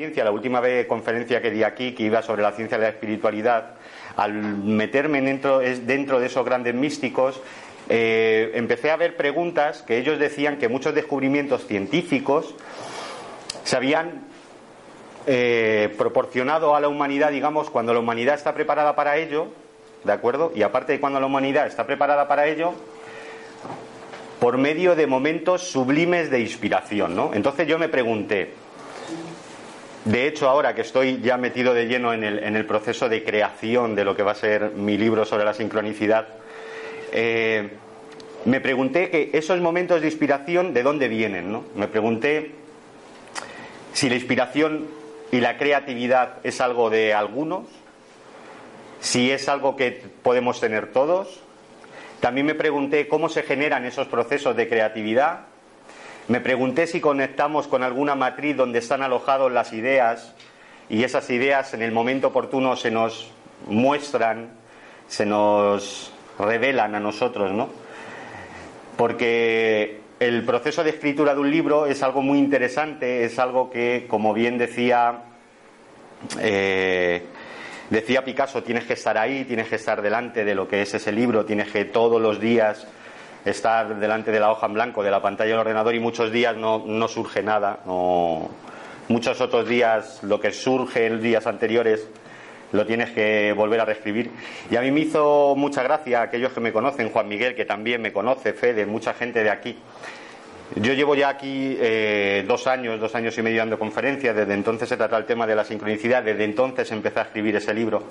La última vez conferencia que di aquí, que iba sobre la ciencia de la espiritualidad, al meterme dentro, dentro de esos grandes místicos, eh, empecé a ver preguntas que ellos decían que muchos descubrimientos científicos se habían eh, proporcionado a la humanidad, digamos, cuando la humanidad está preparada para ello, ¿de acuerdo? Y aparte de cuando la humanidad está preparada para ello, por medio de momentos sublimes de inspiración, ¿no? Entonces yo me pregunté, de hecho, ahora que estoy ya metido de lleno en el, proceso de creación de lo que va a ser mi libro sobre la sincronicidad, eh, me pregunté que esos momentos de inspiración, ¿de dónde vienen? ¿no? Me pregunté si la inspiración y la creatividad es algo de algunos, si es algo que podemos tener todos. También me pregunté cómo se generan esos procesos de creatividad me pregunté si conectamos con alguna matriz donde están alojadas las ideas y esas ideas en el momento oportuno se nos muestran, se nos revelan a nosotros, ¿no? Porque el proceso de escritura de un libro es algo muy interesante, es algo que, como bien decía, eh, decía Picasso, tienes que estar ahí, tienes que estar delante de lo que es ese libro, tienes que todos los días estar delante de la hoja en blanco de la pantalla del ordenador y muchos días no, no surge nada. Muchos otros días lo que surge en días anteriores lo tienes que volver a reescribir. Y a mí me hizo mucha gracia aquellos que me conocen, Juan Miguel, que también me conoce, Fede, mucha gente de aquí, yo llevo ya aquí eh, dos años, dos años y medio dando conferencias, desde entonces se trata el tema de la sincronicidad, desde entonces empecé a escribir ese libro.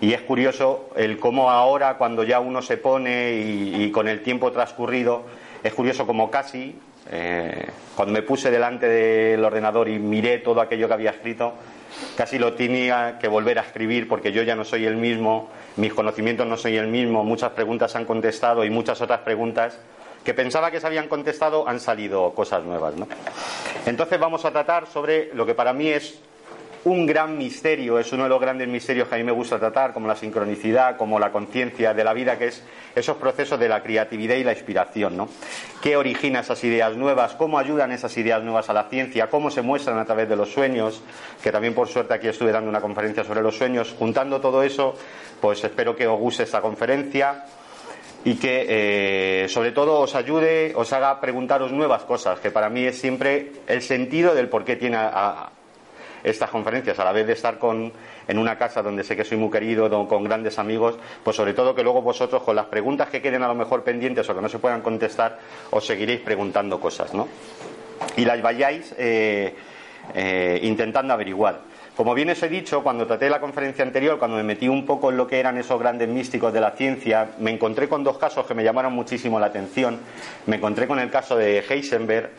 Y es curioso el cómo ahora cuando ya uno se pone y, con el tiempo transcurrido, es curioso como casi, eh, cuando me puse delante del ordenador y miré todo aquello que había escrito, casi lo tenía que volver a escribir porque yo ya no soy el mismo, mis conocimientos no soy el mismo, muchas preguntas han contestado y muchas otras preguntas que pensaba que se habían contestado, han salido cosas nuevas. ¿no? Entonces vamos a tratar sobre lo que para mí es un gran misterio, es uno de los grandes misterios que a mí me gusta tratar, como la sincronicidad, como la conciencia de la vida, que es esos procesos de la creatividad y la inspiración, ¿no? ¿Qué origina esas ideas nuevas? ¿Cómo ayudan esas ideas nuevas a la ciencia? ¿Cómo se muestran a través de los sueños? Que también por suerte aquí estuve dando una conferencia sobre los sueños. Juntando todo eso, pues espero que os guste esta conferencia y que eh, sobre todo os ayude, os haga preguntaros nuevas cosas, que para mí es siempre el sentido del por qué tiene estas conferencias, a la vez de estar con, en una casa donde sé que soy muy querido, con grandes amigos, pues sobre todo que luego vosotros con las preguntas que queden a lo mejor pendientes o que no se puedan contestar, os seguiréis preguntando cosas, ¿no? Y las vayáis eh, eh, intentando averiguar. Como bien os he dicho, cuando traté la conferencia anterior, cuando me metí un poco en lo que eran esos grandes místicos de la ciencia, me encontré con dos casos que me llamaron muchísimo la atención. Me encontré con el caso de Heisenberg,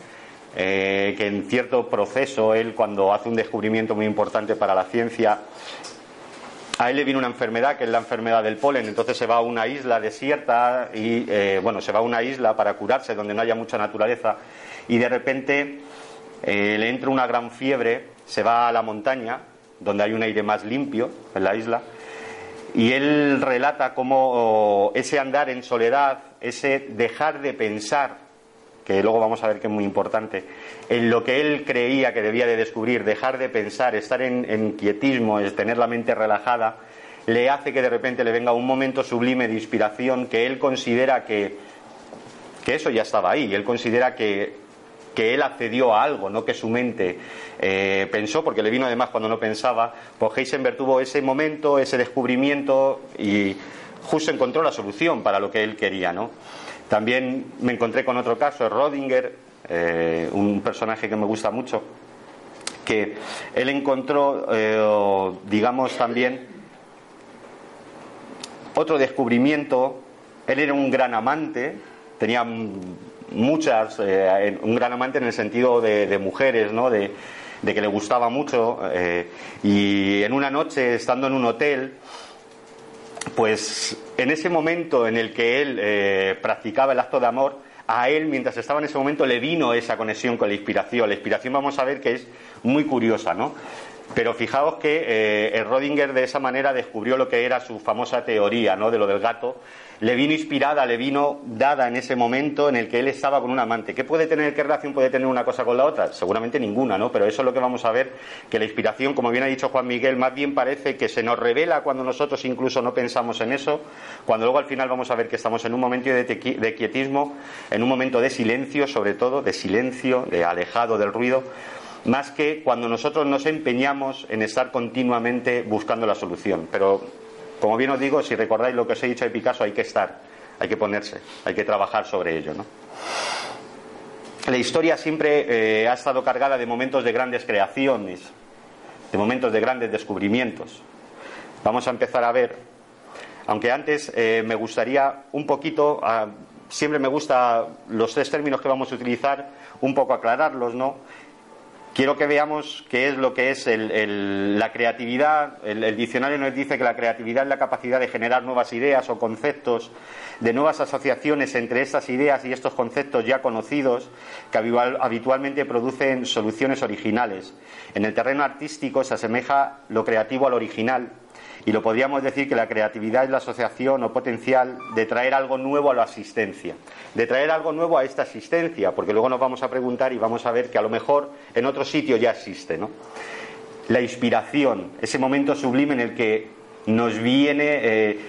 eh, que en cierto proceso, él cuando hace un descubrimiento muy importante para la ciencia, a él le viene una enfermedad que es la enfermedad del polen, entonces se va a una isla desierta y, eh, bueno, se va a una isla para curarse donde no haya mucha naturaleza y de repente eh, le entra una gran fiebre, se va a la montaña donde hay un aire más limpio en la isla, y él relata cómo ese andar en soledad, ese dejar de pensar, que luego vamos a ver que es muy importante, en lo que él creía que debía de descubrir, dejar de pensar, estar en, quietismo, es tener la mente relajada, le hace que de repente le venga un momento sublime de inspiración que él considera que, que eso ya estaba ahí, él considera que, que él accedió a algo, no que su mente eh, pensó, porque le vino además cuando no pensaba, pues Heisenberg tuvo ese momento, ese descubrimiento y justo encontró la solución para lo que él quería, ¿no? También me encontré con otro caso, Rodinger, eh, un personaje que me gusta mucho, que él encontró, eh, digamos también, otro descubrimiento. Él era un gran amante, tenía muchas, eh, un gran amante en el sentido de, mujeres, ¿no? De, que le gustaba mucho. y en una noche, estando en un hotel, pues en ese momento en el que él practicaba el acto de amor, a él, mientras estaba en ese momento, le vino esa conexión con la inspiración. La inspiración vamos a ver que es muy curiosa, ¿no? Pero fijaos que eh, Rodinger de esa manera descubrió lo que era su famosa teoría, ¿no? De lo del gato le vino inspirada, le vino dada en ese momento en el que él estaba con un amante. ¿Qué puede tener, qué relación puede tener una cosa con la otra? Seguramente ninguna, ¿no? Pero eso es lo que vamos a ver, que la inspiración, como bien ha dicho Juan Miguel, más bien parece que se nos revela cuando nosotros incluso no pensamos en eso, cuando luego al final vamos a ver que estamos en un momento de, de quietismo, en un momento de silencio, sobre todo, de silencio, de alejado del ruido, más que cuando nosotros nos empeñamos en estar continuamente buscando la solución. Pero como bien os digo, si recordáis lo que os he dicho de Picasso, hay que estar, hay que ponerse, hay que trabajar sobre ello. ¿no? La historia siempre eh, ha estado cargada de momentos de grandes creaciones, de momentos de grandes descubrimientos. Vamos a empezar a ver, aunque antes eh, me gustaría un poquito, ah, siempre me gusta los tres términos que vamos a utilizar, un poco aclararlos, ¿no? Quiero que veamos qué es lo que es la creatividad. El, diccionario nos dice que la creatividad es la capacidad de generar nuevas ideas o conceptos, de nuevas asociaciones entre estas ideas y estos conceptos ya conocidos que habitualmente producen soluciones originales. En el terreno artístico se asemeja lo creativo al original y lo podríamos decir que la creatividad es la asociación o potencial de traer algo nuevo a la asistencia, de traer algo nuevo a esta asistencia, porque luego nos vamos a preguntar y vamos a ver que a lo mejor en otro sitio ya existe, ¿no? La inspiración, ese momento sublime en el que nos viene, eh,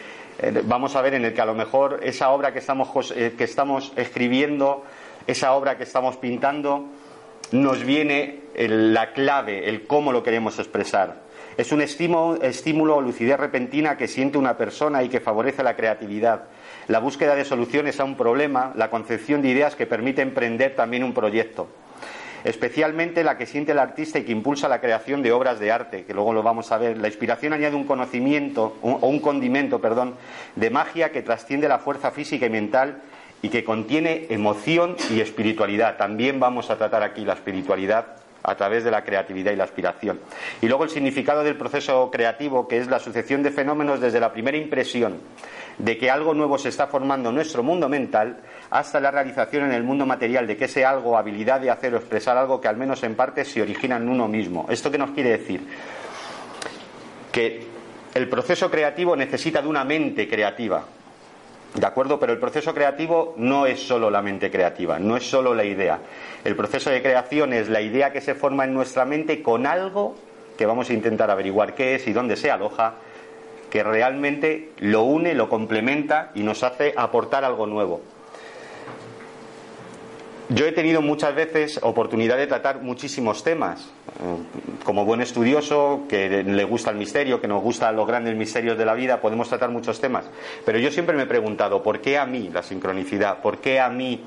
vamos a ver, en el que a lo mejor esa obra que estamos, eh, que estamos escribiendo, esa obra que estamos pintando, nos viene la clave, el cómo lo queremos expresar. Es un estímulo, o lucidez repentina que siente una persona y que favorece la creatividad, la búsqueda de soluciones a un problema, la concepción de ideas que permite emprender también un proyecto. Especialmente la que siente el artista y que impulsa la creación de obras de arte, que luego lo vamos a ver. La inspiración añade un conocimiento o un condimento, perdón, de magia que trasciende la fuerza física y mental y que contiene emoción y espiritualidad. También vamos a tratar aquí la espiritualidad a través de la creatividad y la aspiración. Y luego el significado del proceso creativo, que es la sucesión de fenómenos desde la primera impresión de que algo nuevo se está formando en nuestro mundo mental hasta la realización en el mundo material de que ese algo, habilidad de hacer o expresar algo que al menos en parte se origina en uno mismo. ¿Esto qué nos quiere decir? Que el proceso creativo necesita de una mente creativa, ¿De acuerdo? Pero el proceso creativo no es solo la mente creativa, no es solo la idea. El proceso de creación es la idea que se forma en nuestra mente con algo que vamos a intentar averiguar qué es y dónde se aloja, que realmente lo une, lo complementa y nos hace aportar algo nuevo. Yo he tenido muchas veces oportunidad de tratar muchísimos temas. Eh, como buen estudioso, que le gusta el misterio, que nos gustan los grandes misterios de la vida, podemos tratar muchos temas. Pero yo siempre me he preguntado, ¿por qué a mí la sincronicidad? ¿Por qué a mí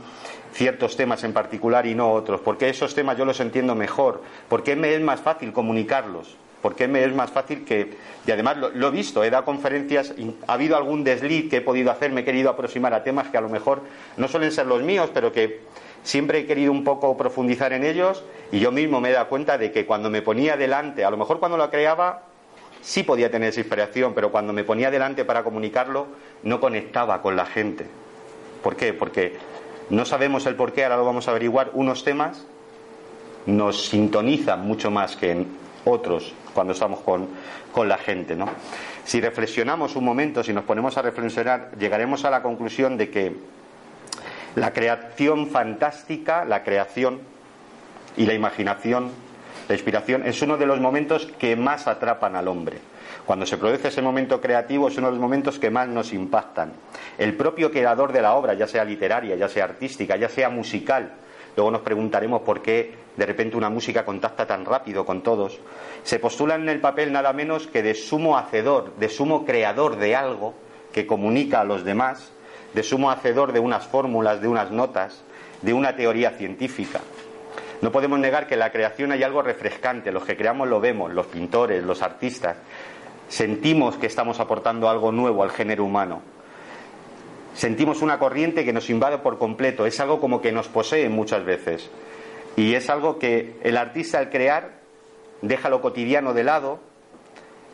ciertos temas en particular y no otros? ¿Por qué esos temas yo los entiendo mejor? ¿Por qué me es más fácil comunicarlos? ¿Por qué me es más fácil que.? Y además lo, he visto, he dado conferencias, ha habido algún desliz que he podido hacer, me he querido aproximar a temas que a lo mejor no suelen ser los míos, pero que siempre he querido un poco profundizar en ellos y yo mismo me he dado cuenta de que cuando me ponía delante, a lo mejor cuando lo creaba sí podía tener esa inspiración, pero cuando me ponía delante para comunicarlo no conectaba con la gente. ¿Por qué? Porque no sabemos el por qué, ahora lo vamos a averiguar, unos temas nos sintonizan mucho más que en otros cuando estamos con, con la gente. ¿no? Si reflexionamos un momento, si nos ponemos a reflexionar, llegaremos a la conclusión de que la creación fantástica, la creación y la imaginación, la inspiración, es uno de los momentos que más atrapan al hombre. Cuando se produce ese momento creativo es uno de los momentos que más nos impactan. El propio creador de la obra, ya sea literaria, ya sea artística, ya sea musical, luego nos preguntaremos por qué de repente una música contacta tan rápido con todos, se postula en el papel nada menos que de sumo hacedor, de sumo creador de algo que comunica a los demás, de sumo hacedor de unas fórmulas, de unas notas, de una teoría científica. No podemos negar que en la creación hay algo refrescante, los que creamos lo vemos, los pintores, los artistas, sentimos que estamos aportando algo nuevo al género humano. Sentimos una corriente que nos invade por completo, es algo como que nos posee muchas veces. Y es algo que el artista al crear deja lo cotidiano de lado,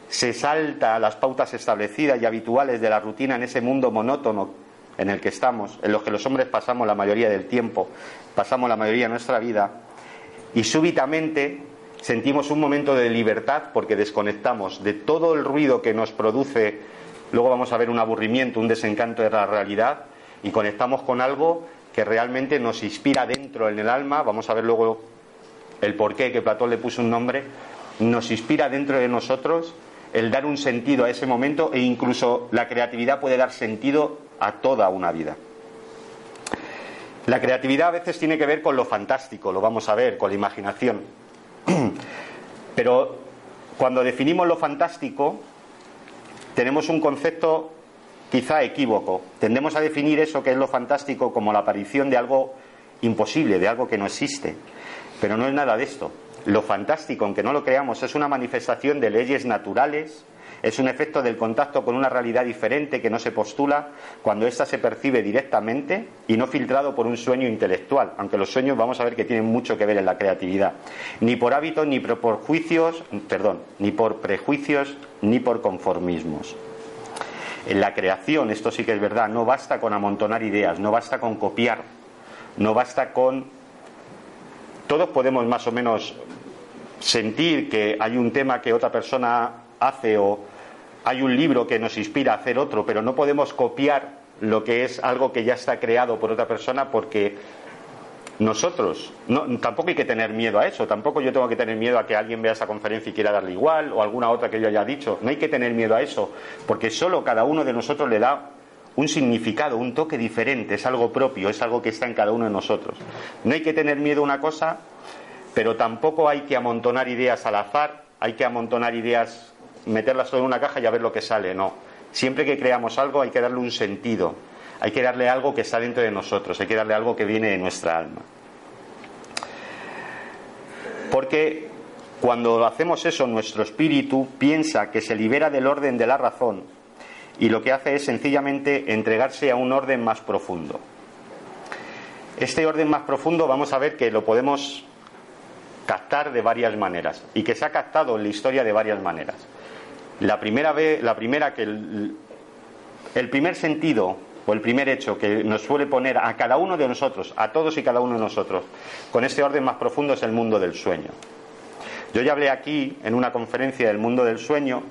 se salta a las pautas establecidas y habituales de la rutina en ese mundo monótono en el que estamos, en los que los hombres pasamos la mayoría del tiempo, pasamos la mayoría de nuestra vida, y súbitamente sentimos un momento de libertad porque desconectamos de todo el ruido que nos produce, luego vamos a ver un aburrimiento, un desencanto de la realidad y conectamos con algo que realmente nos inspira dentro en el alma, vamos a ver luego el porqué que Platón le puso un nombre, nos inspira dentro de nosotros el dar un sentido a ese momento e incluso la creatividad puede dar sentido a toda una vida. La creatividad a veces tiene que ver con lo fantástico, lo vamos a ver, con la imaginación. Pero cuando definimos lo fantástico, tenemos un concepto quizá equívoco. Tendemos a definir eso que es lo fantástico como la aparición de algo imposible, de algo que no existe. Pero no es nada de esto. Lo fantástico, aunque no lo creamos, es una manifestación de leyes naturales, es un efecto del contacto con una realidad diferente que no se postula cuando ésta se percibe directamente y no filtrado por un sueño intelectual, aunque los sueños vamos a ver que tienen mucho que ver en la creatividad, ni por hábitos, ni por juicios, perdón, ni por prejuicios, ni por conformismos. En la creación, esto sí que es verdad, no basta con amontonar ideas, no basta con copiar, no basta con... Todos podemos más o menos sentir que hay un tema que otra persona hace o hay un libro que nos inspira a hacer otro, pero no podemos copiar lo que es algo que ya está creado por otra persona porque nosotros, no, tampoco hay que tener miedo a eso, tampoco yo tengo que tener miedo a que alguien vea esa conferencia y quiera darle igual o alguna otra que yo haya dicho, no hay que tener miedo a eso, porque solo cada uno de nosotros le da un significado, un toque diferente, es algo propio, es algo que está en cada uno de nosotros. No hay que tener miedo a una cosa, pero tampoco hay que amontonar ideas al azar, hay que amontonar ideas meterlas todo en una caja y a ver lo que sale, no. Siempre que creamos algo hay que darle un sentido, hay que darle algo que está dentro de nosotros, hay que darle algo que viene de nuestra alma. Porque cuando hacemos eso, nuestro espíritu piensa que se libera del orden de la razón y lo que hace es sencillamente entregarse a un orden más profundo. Este orden más profundo vamos a ver que lo podemos captar de varias maneras y que se ha captado en la historia de varias maneras. La primera vez, la primera que el, el primer sentido o el primer hecho que nos suele poner a cada uno de nosotros, a todos y cada uno de nosotros, con este orden más profundo es el mundo del sueño. Yo ya hablé aquí en una conferencia del mundo del sueño,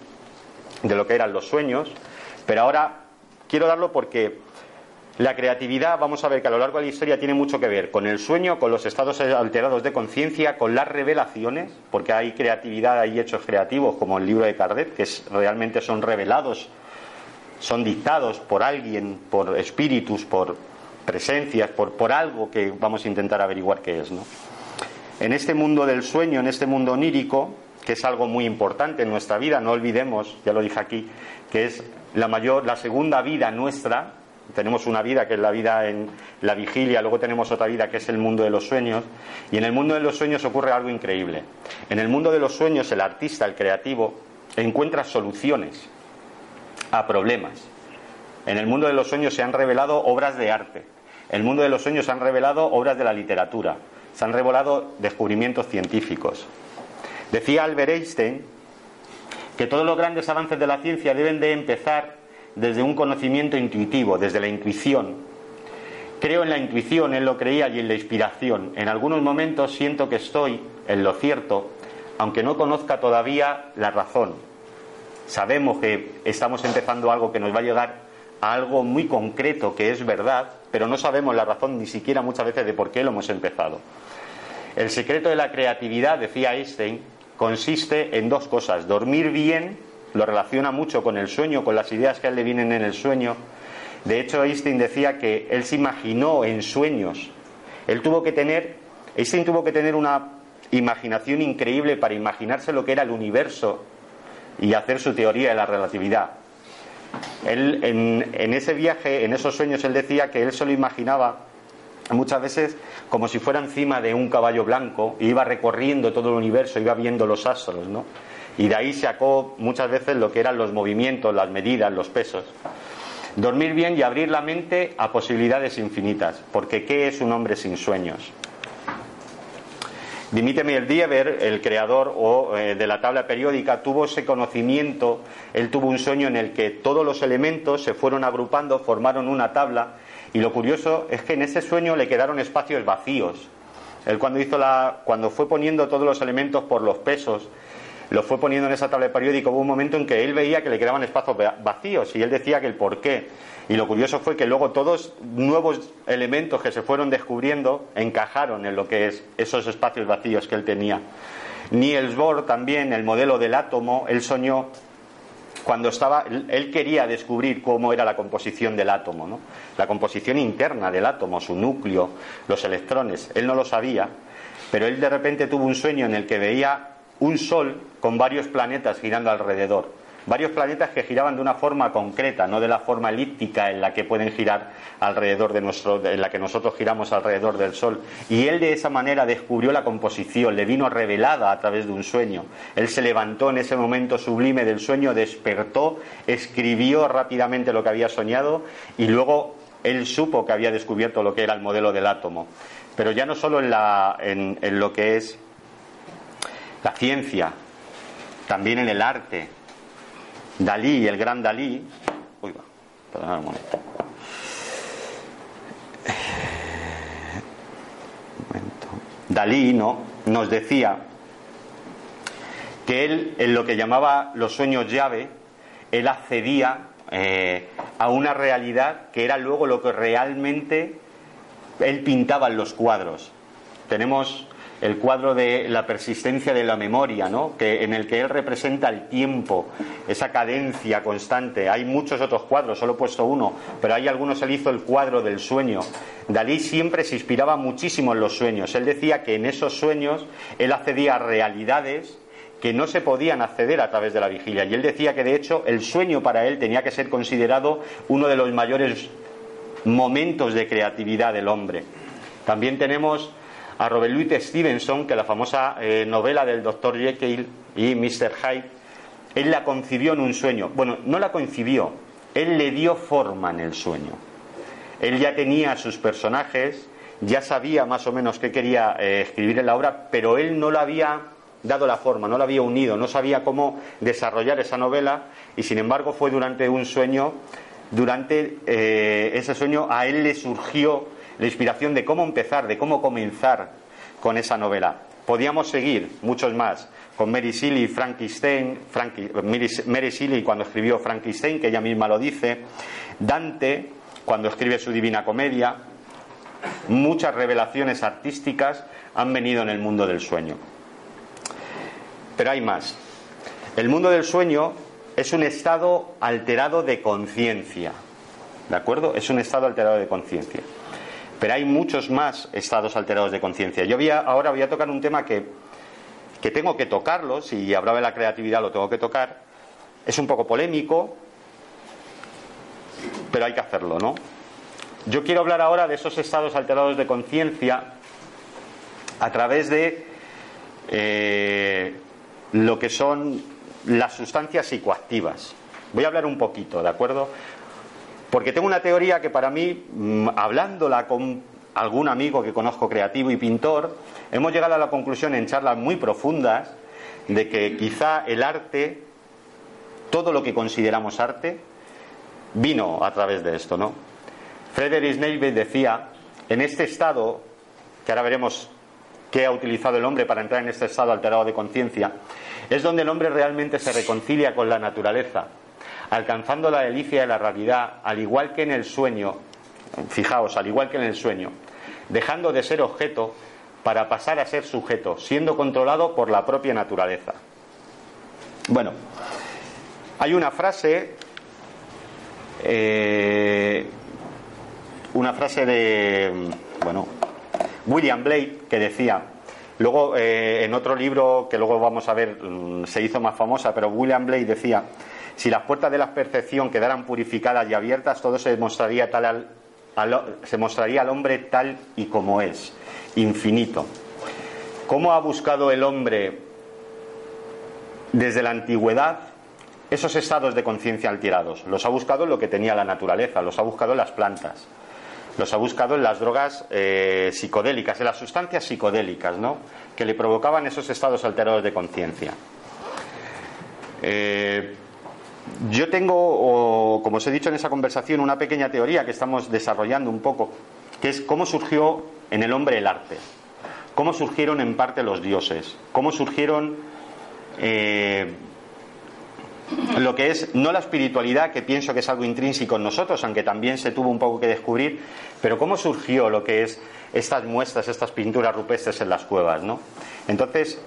de lo que eran los sueños, pero ahora quiero darlo porque la creatividad, vamos a ver que a lo largo de la historia tiene mucho que ver con el sueño, con los estados alterados de conciencia, con las revelaciones, porque hay creatividad, hay hechos creativos, como el libro de Kardec, que realmente son revelados, son dictados por alguien, por espíritus, por presencias, por, por algo que vamos a intentar averiguar qué es. ¿no? En este mundo del sueño, en este mundo onírico, que es algo muy importante en nuestra vida, no olvidemos, ya lo dije aquí, que es la mayor, la segunda vida nuestra, tenemos una vida que es la vida en la vigilia, luego tenemos otra vida que es el mundo de los sueños, y en el mundo de los sueños ocurre algo increíble. En el mundo de los sueños el artista, el creativo, encuentra soluciones a problemas. En el mundo de los sueños se han revelado obras de arte. En el mundo de los sueños se han revelado obras de la literatura. Se han revelado descubrimientos científicos. Decía Albert Einstein que todos los grandes avances de la ciencia deben de empezar desde un conocimiento intuitivo, desde la intuición. Creo en la intuición, él lo creía, y en la inspiración. En algunos momentos siento que estoy en lo cierto, aunque no conozca todavía la razón. Sabemos que estamos empezando algo que nos va a llegar a algo muy concreto que es verdad, pero no sabemos la razón ni siquiera muchas veces de por qué lo hemos empezado. El secreto de la creatividad, decía Einstein, consiste en dos cosas, dormir bien lo relaciona mucho con el sueño, con las ideas que a él le vienen en el sueño. De hecho, Einstein decía que él se imaginó en sueños. Él tuvo que tener, Einstein tuvo que tener una imaginación increíble para imaginarse lo que era el universo y hacer su teoría de la relatividad. Él, en, ese viaje, en esos sueños, él decía que él se lo imaginaba muchas veces como si fuera encima de un caballo blanco y iba recorriendo todo el universo, iba viendo los astros, ¿no? Y de ahí sacó muchas veces lo que eran los movimientos, las medidas, los pesos. Dormir bien y abrir la mente a posibilidades infinitas, porque ¿qué es un hombre sin sueños? Dimitri Dieber, el creador eh, de la tabla periódica, tuvo ese conocimiento, él tuvo un sueño en el que todos los elementos se fueron agrupando, formaron una tabla y lo curioso es que en ese sueño le quedaron espacios vacíos. Él cuando hizo la, cuando fue poniendo todos los elementos por los pesos, lo fue poniendo en esa tabla de hubo un momento en que él veía que le quedaban espacios vacíos y él decía que el por qué. Y lo curioso fue que luego todos nuevos elementos que se fueron descubriendo encajaron en lo que es esos espacios vacíos que él tenía. Niels Bohr también, el modelo del átomo, él soñó cuando estaba, él quería descubrir cómo era la composición del átomo, ¿no? la composición interna del átomo, su núcleo, los electrones. Él no lo sabía, pero él de repente tuvo un sueño en el que veía un sol con varios planetas girando alrededor varios planetas que giraban de una forma concreta, no de la forma elíptica en la que pueden girar alrededor de nuestro, en la que nosotros giramos alrededor del Sol. Y él de esa manera descubrió la composición, le vino revelada a través de un sueño. Él se levantó en ese momento sublime del sueño, despertó, escribió rápidamente lo que había soñado y luego él supo que había descubierto lo que era el modelo del átomo. Pero ya no solo en, en lo que es la ciencia, también en el arte, Dalí, el gran Dalí, uy, va, un momento. Dalí ¿no? nos decía que él, en lo que llamaba los sueños llave, él accedía eh, a una realidad que era luego lo que realmente él pintaba en los cuadros. Tenemos el cuadro de la persistencia de la memoria, ¿no? que, en el que él representa el tiempo, esa cadencia constante. Hay muchos otros cuadros, solo he puesto uno, pero hay algunos, él hizo el cuadro del sueño. Dalí siempre se inspiraba muchísimo en los sueños. Él decía que en esos sueños él accedía a realidades que no se podían acceder a través de la vigilia. Y él decía que de hecho el sueño para él tenía que ser considerado uno de los mayores momentos de creatividad del hombre. También tenemos a Robert Louis Stevenson, que la famosa eh, novela del Dr. Jekyll y Mr. Hyde, él la concibió en un sueño. Bueno, no la concibió, él le dio forma en el sueño. Él ya tenía sus personajes, ya sabía más o menos qué quería eh, escribir en la obra, pero él no la había dado la forma, no la había unido, no sabía cómo desarrollar esa novela y sin embargo fue durante un sueño, durante eh, ese sueño a él le surgió la inspiración de cómo empezar, de cómo comenzar con esa novela. Podíamos seguir muchos más con Mary Shelley, Frankenstein, Mary Shelley cuando escribió Frankenstein, que ella misma lo dice, Dante cuando escribe su Divina Comedia, muchas revelaciones artísticas han venido en el mundo del sueño. Pero hay más. El mundo del sueño es un estado alterado de conciencia. ¿De acuerdo? Es un estado alterado de conciencia. Pero hay muchos más estados alterados de conciencia. Yo voy ahora voy a tocar un tema que, que tengo que tocarlo, si hablaba de la creatividad lo tengo que tocar. Es un poco polémico, pero hay que hacerlo, ¿no? Yo quiero hablar ahora de esos estados alterados de conciencia a través de eh, lo que son las sustancias psicoactivas. Voy a hablar un poquito, ¿de acuerdo? Porque tengo una teoría que para mí, mm, hablándola con algún amigo que conozco creativo y pintor, hemos llegado a la conclusión en charlas muy profundas de que quizá el arte, todo lo que consideramos arte, vino a través de esto, ¿no? Friedrich Nietzsche decía, en este estado, que ahora veremos qué ha utilizado el hombre para entrar en este estado alterado de conciencia, es donde el hombre realmente se reconcilia con la naturaleza, alcanzando la delicia de la realidad, al igual que en el sueño, fijaos, al igual que en el sueño, dejando de ser objeto para pasar a ser sujeto, siendo controlado por la propia naturaleza. Bueno, Hay una frase, eh, una frase de, bueno, William Blake que decía, luego eh, en otro libro que luego vamos a ver mm, se hizo más famosa, pero William Blake decía, si las puertas de la percepción quedaran purificadas y abiertas, todo se mostraría tal se mostraría al hombre tal y como es, infinito. ¿Cómo ha buscado el hombre desde la antigüedad esos estados de conciencia alterados. Los ha buscado en lo que tenía la naturaleza, los ha buscado en las plantas, los ha buscado en las drogas eh, psicodélicas, en las sustancias psicodélicas, ¿no? Que le provocaban esos estados alterados de conciencia. Eh, yo tengo, como os he dicho en esa conversación, una pequeña teoría que estamos desarrollando un poco, que es cómo surgió en el hombre el arte, cómo surgieron en parte los dioses, cómo surgieron eh, lo que es no la espiritualidad, que pienso que es algo intrínseco en nosotros, aunque también se tuvo un poco que descubrir, pero cómo surgió lo que es estas muestras, estas pinturas rupestres en las cuevas, ¿no? Entonces,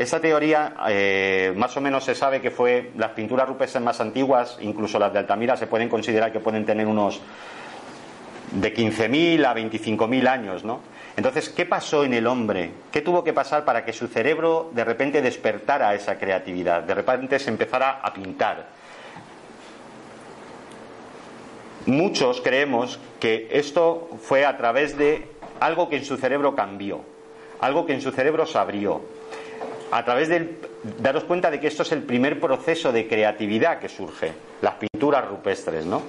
esta teoría eh, más o menos se sabe que fue las pinturas rupestres más antiguas, incluso las de Altamira, se pueden considerar que pueden tener unos de 15.000 a 25.000 años, ¿no? Entonces, ¿qué pasó en el hombre? ¿Qué tuvo que pasar para que su cerebro de repente despertara esa creatividad? De repente se empezara a pintar. Muchos creemos que esto fue a través de algo que en su cerebro cambió, algo que en su cerebro se abrió, a través de daros cuenta de que esto es el primer proceso de creatividad que surge, las pinturas rupestres, ¿no?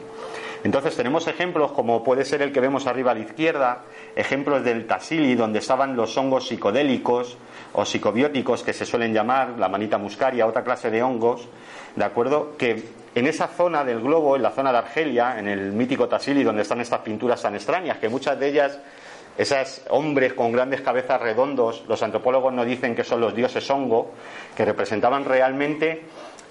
Entonces tenemos ejemplos como puede ser el que vemos arriba a la izquierda, ejemplos del Tassili, donde estaban los hongos psicodélicos o psicobióticos que se suelen llamar, la manita muscaria, otra clase de hongos, ¿de acuerdo? Que en esa zona del globo, en la zona de Argelia, en el mítico Tassili, donde están estas pinturas tan extrañas, que muchas de ellas esos hombres con grandes cabezas redondos, los antropólogos nos dicen que son los dioses hongo, que representaban realmente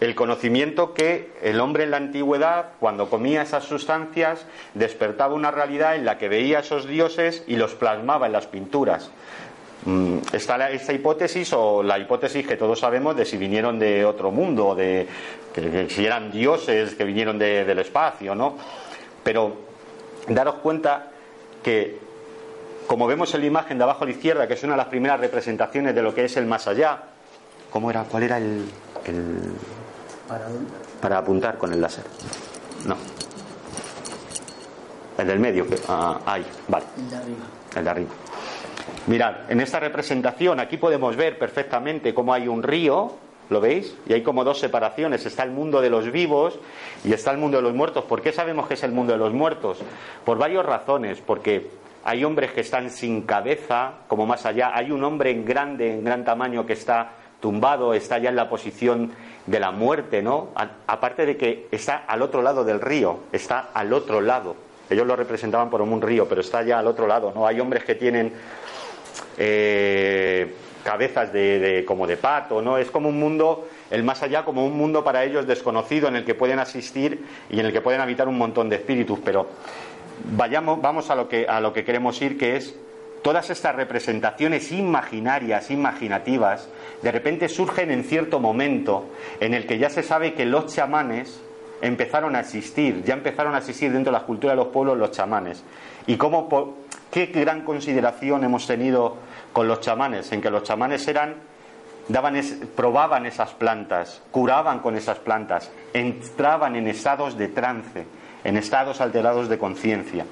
el conocimiento que el hombre en la antigüedad, cuando comía esas sustancias, despertaba una realidad en la que veía esos dioses y los plasmaba en las pinturas. Mm, está esta hipótesis o la hipótesis que todos sabemos de si vinieron de otro mundo, de que, si eran dioses que vinieron del espacio, ¿no? Pero daros cuenta que, como vemos en la imagen de abajo a la izquierda, que es una de las primeras representaciones de lo que es el más allá, ¿cómo era? ¿Cuál era el para, apuntar con el láser. No. El del medio, que ah, ahí, vale. El de arriba. El de arriba. Mirad, en esta representación aquí podemos ver perfectamente cómo hay un río, ¿lo veis? Y hay como dos separaciones, está el mundo de los vivos y está el mundo de los muertos. ¿Por qué sabemos que es el mundo de los muertos? Por varias razones, porque hay hombres que están sin cabeza, como más allá, hay un hombre en grande, en gran tamaño que está tumbado, está ya en la posición de la muerte, ¿no? aparte de que está al otro lado del río, está al otro lado. Ellos lo representaban por un río, pero está ya al otro lado, ¿no? Hay hombres que tienen eh, cabezas de, como de pato, ¿no? Es como un mundo, el más allá, como un mundo para ellos desconocido en el que pueden asistir y en el que pueden habitar un montón de espíritus. Pero vayamos, vamos a lo que a lo que queremos ir, que es todas estas representaciones imaginarias, imaginativas, de repente surgen en cierto momento en el que ya se sabe que los chamanes empezaron a existir, ya empezaron a existir dentro de la cultura de los pueblos los chamanes. Y cómo, qué gran consideración hemos tenido con los chamanes, en que los chamanes eran, daban probaban esas plantas, curaban con esas plantas, entraban en estados de trance, en estados alterados de conciencia.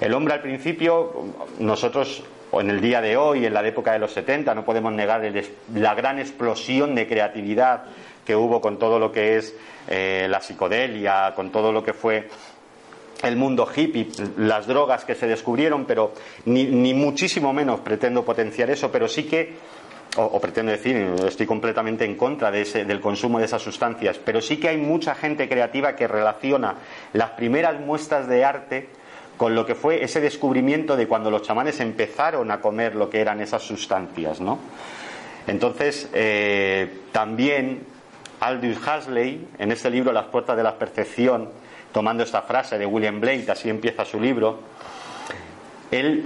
El hombre al principio, nosotros o en el día de hoy, en la época de los 70, no podemos negar la gran explosión de creatividad que hubo con todo lo que es eh, la psicodelia, con todo lo que fue el mundo hippie, las drogas que se descubrieron, pero ni, muchísimo menos pretendo potenciar eso, pero sí que, o, pretendo decir, estoy completamente en contra de ese, del consumo de esas sustancias, pero sí que hay mucha gente creativa que relaciona las primeras muestras de arte con lo que fue ese descubrimiento de cuando los chamanes empezaron a comer lo que eran esas sustancias, ¿no? Entonces, eh, también Aldous Huxley, en este libro Las puertas de la percepción, tomando esta frase de William Blake, así empieza su libro, él,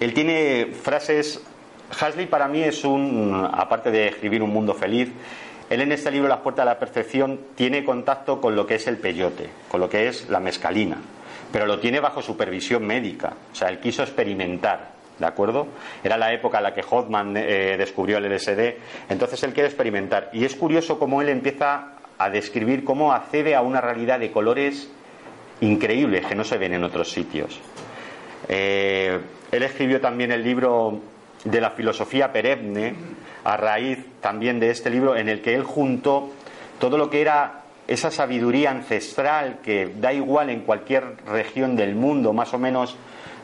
él tiene frases. Huxley para mí es un, aparte de escribir Un mundo feliz, él en este libro Las puertas de la perfección tiene contacto con lo que es el peyote, con lo que es la mescalina, pero lo tiene bajo supervisión médica, o sea, él quiso experimentar, ¿de acuerdo? Era la época en la que Hoffman eh, descubrió el LSD, entonces él quiere experimentar. Y es curioso cómo él empieza a describir cómo accede a una realidad de colores increíbles que no se ven en otros sitios. Eh, él escribió también el libro de la filosofía perenne, a raíz también de este libro, en el que él juntó todo lo que era esa sabiduría ancestral que da igual en cualquier región del mundo, más o menos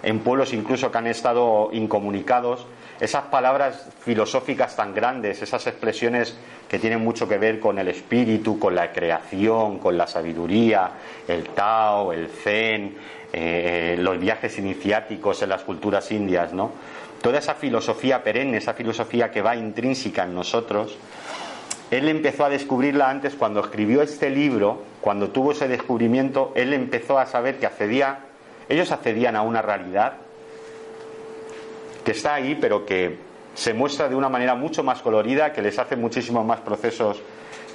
en pueblos incluso que han estado incomunicados, esas palabras filosóficas tan grandes, esas expresiones que tienen mucho que ver con el espíritu, con la creación, con la sabiduría, el Tao, el Zen, eh, los viajes iniciáticos en las culturas indias, ¿no? Toda esa filosofía perenne, esa filosofía que va intrínseca en nosotros, él empezó a descubrirla antes cuando escribió este libro, cuando tuvo ese descubrimiento, él empezó a saber que accedía, ellos accedían a una realidad que está ahí, pero que se muestra de una manera mucho más colorida, que les hace muchísimos más procesos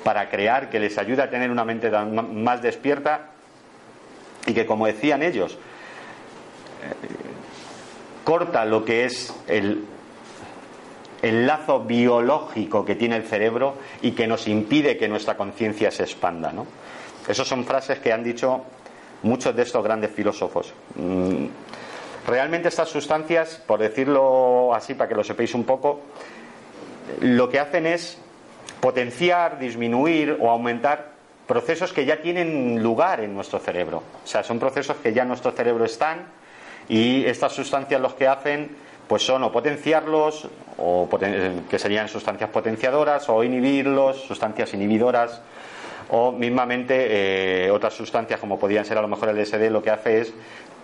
para crear, que les ayuda a tener una mente más despierta y que, como decían ellos, corta lo que es el, el lazo biológico que tiene el cerebro y que nos impide que nuestra conciencia se expanda. ¿no? Esas son frases que han dicho muchos de estos grandes filósofos. Mm, realmente estas sustancias, por decirlo así para que lo sepáis un poco, lo que hacen es potenciar, disminuir o aumentar procesos que ya tienen lugar en nuestro cerebro. O sea, son procesos que ya en nuestro cerebro están y estas sustancias los que hacen pues son o potenciarlos, o que serían sustancias potenciadoras, o inhibirlos, sustancias inhibidoras, o mismamente eh, otras sustancias como podrían ser a lo mejor el LSD, lo que hace es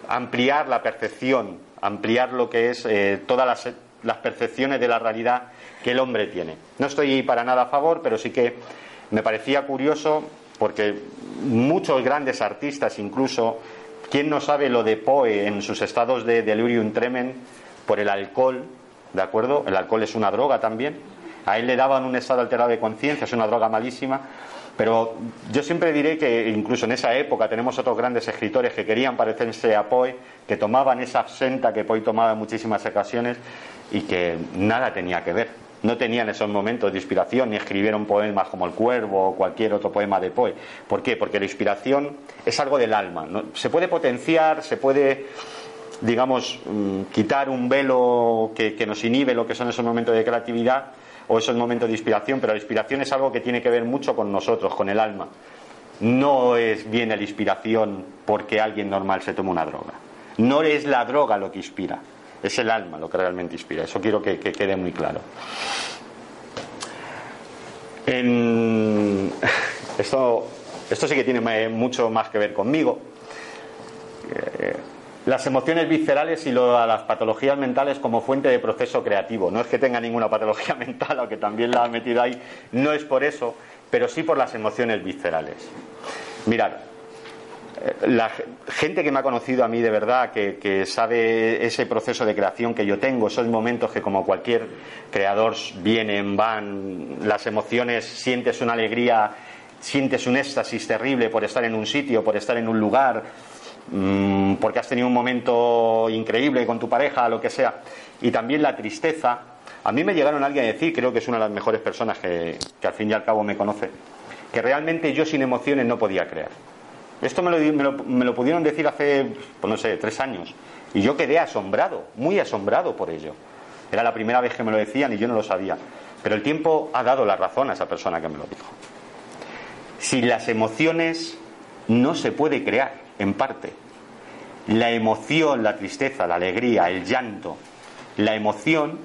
ampliar la percepción, ampliar lo que es eh, todas las, las percepciones de la realidad que el hombre tiene. No estoy para nada a favor, pero sí que me parecía curioso porque muchos grandes artistas, incluso, ¿quién no sabe lo de Poe en sus estados de delirium tremen por el alcohol? ¿De acuerdo? El alcohol es una droga también. A él le daban un estado alterado de conciencia, es una droga malísima. Pero yo siempre diré que incluso en esa época tenemos otros grandes escritores que querían parecerse a Poe, que tomaban esa absenta que Poe tomaba en muchísimas ocasiones y que nada tenía que ver no tenían esos momentos de inspiración ni escribieron poemas como El Cuervo o cualquier otro poema de Poe. ¿Por qué? Porque la inspiración es algo del alma. Se puede potenciar, se puede, digamos, mm, quitar un velo que, que nos inhibe lo que son esos momentos de creatividad o esos momentos de inspiración, pero la inspiración es algo que tiene que ver mucho con nosotros, con el alma. No es bien la inspiración porque alguien normal se toma una droga. No es la droga lo que inspira es el alma lo que realmente inspira. Eso quiero que, quede muy claro. esto, esto sí que tiene mucho más que ver conmigo. Eh, las emociones viscerales y las patologías mentales como fuente de proceso creativo. No es que tenga ninguna patología mental, aunque también la ha metido ahí, no es por eso, pero sí por las emociones viscerales. Mirad, la gente que me ha conocido a mí de verdad, que, sabe ese proceso de creación que yo tengo, esos momentos que como cualquier creador vienen, van, las emociones, sientes una alegría, sientes un éxtasis terrible por estar en un sitio, por estar en un lugar, mm, porque has tenido un momento increíble con tu pareja, lo que sea, y también la tristeza. A mí me llegaron alguien a decir, creo que es una de las mejores personas que, que al fin y al cabo me conoce, que realmente yo sin emociones no podía crear esto me lo, pudieron decir hace, pues no sé, tres años. Y yo quedé asombrado, muy asombrado por ello. Era la primera vez que me lo decían y yo no lo sabía. Pero el tiempo ha dado la razón a esa persona que me lo dijo. Si las emociones no se puede crear, en parte. La emoción, la tristeza, la alegría, el llanto, la emoción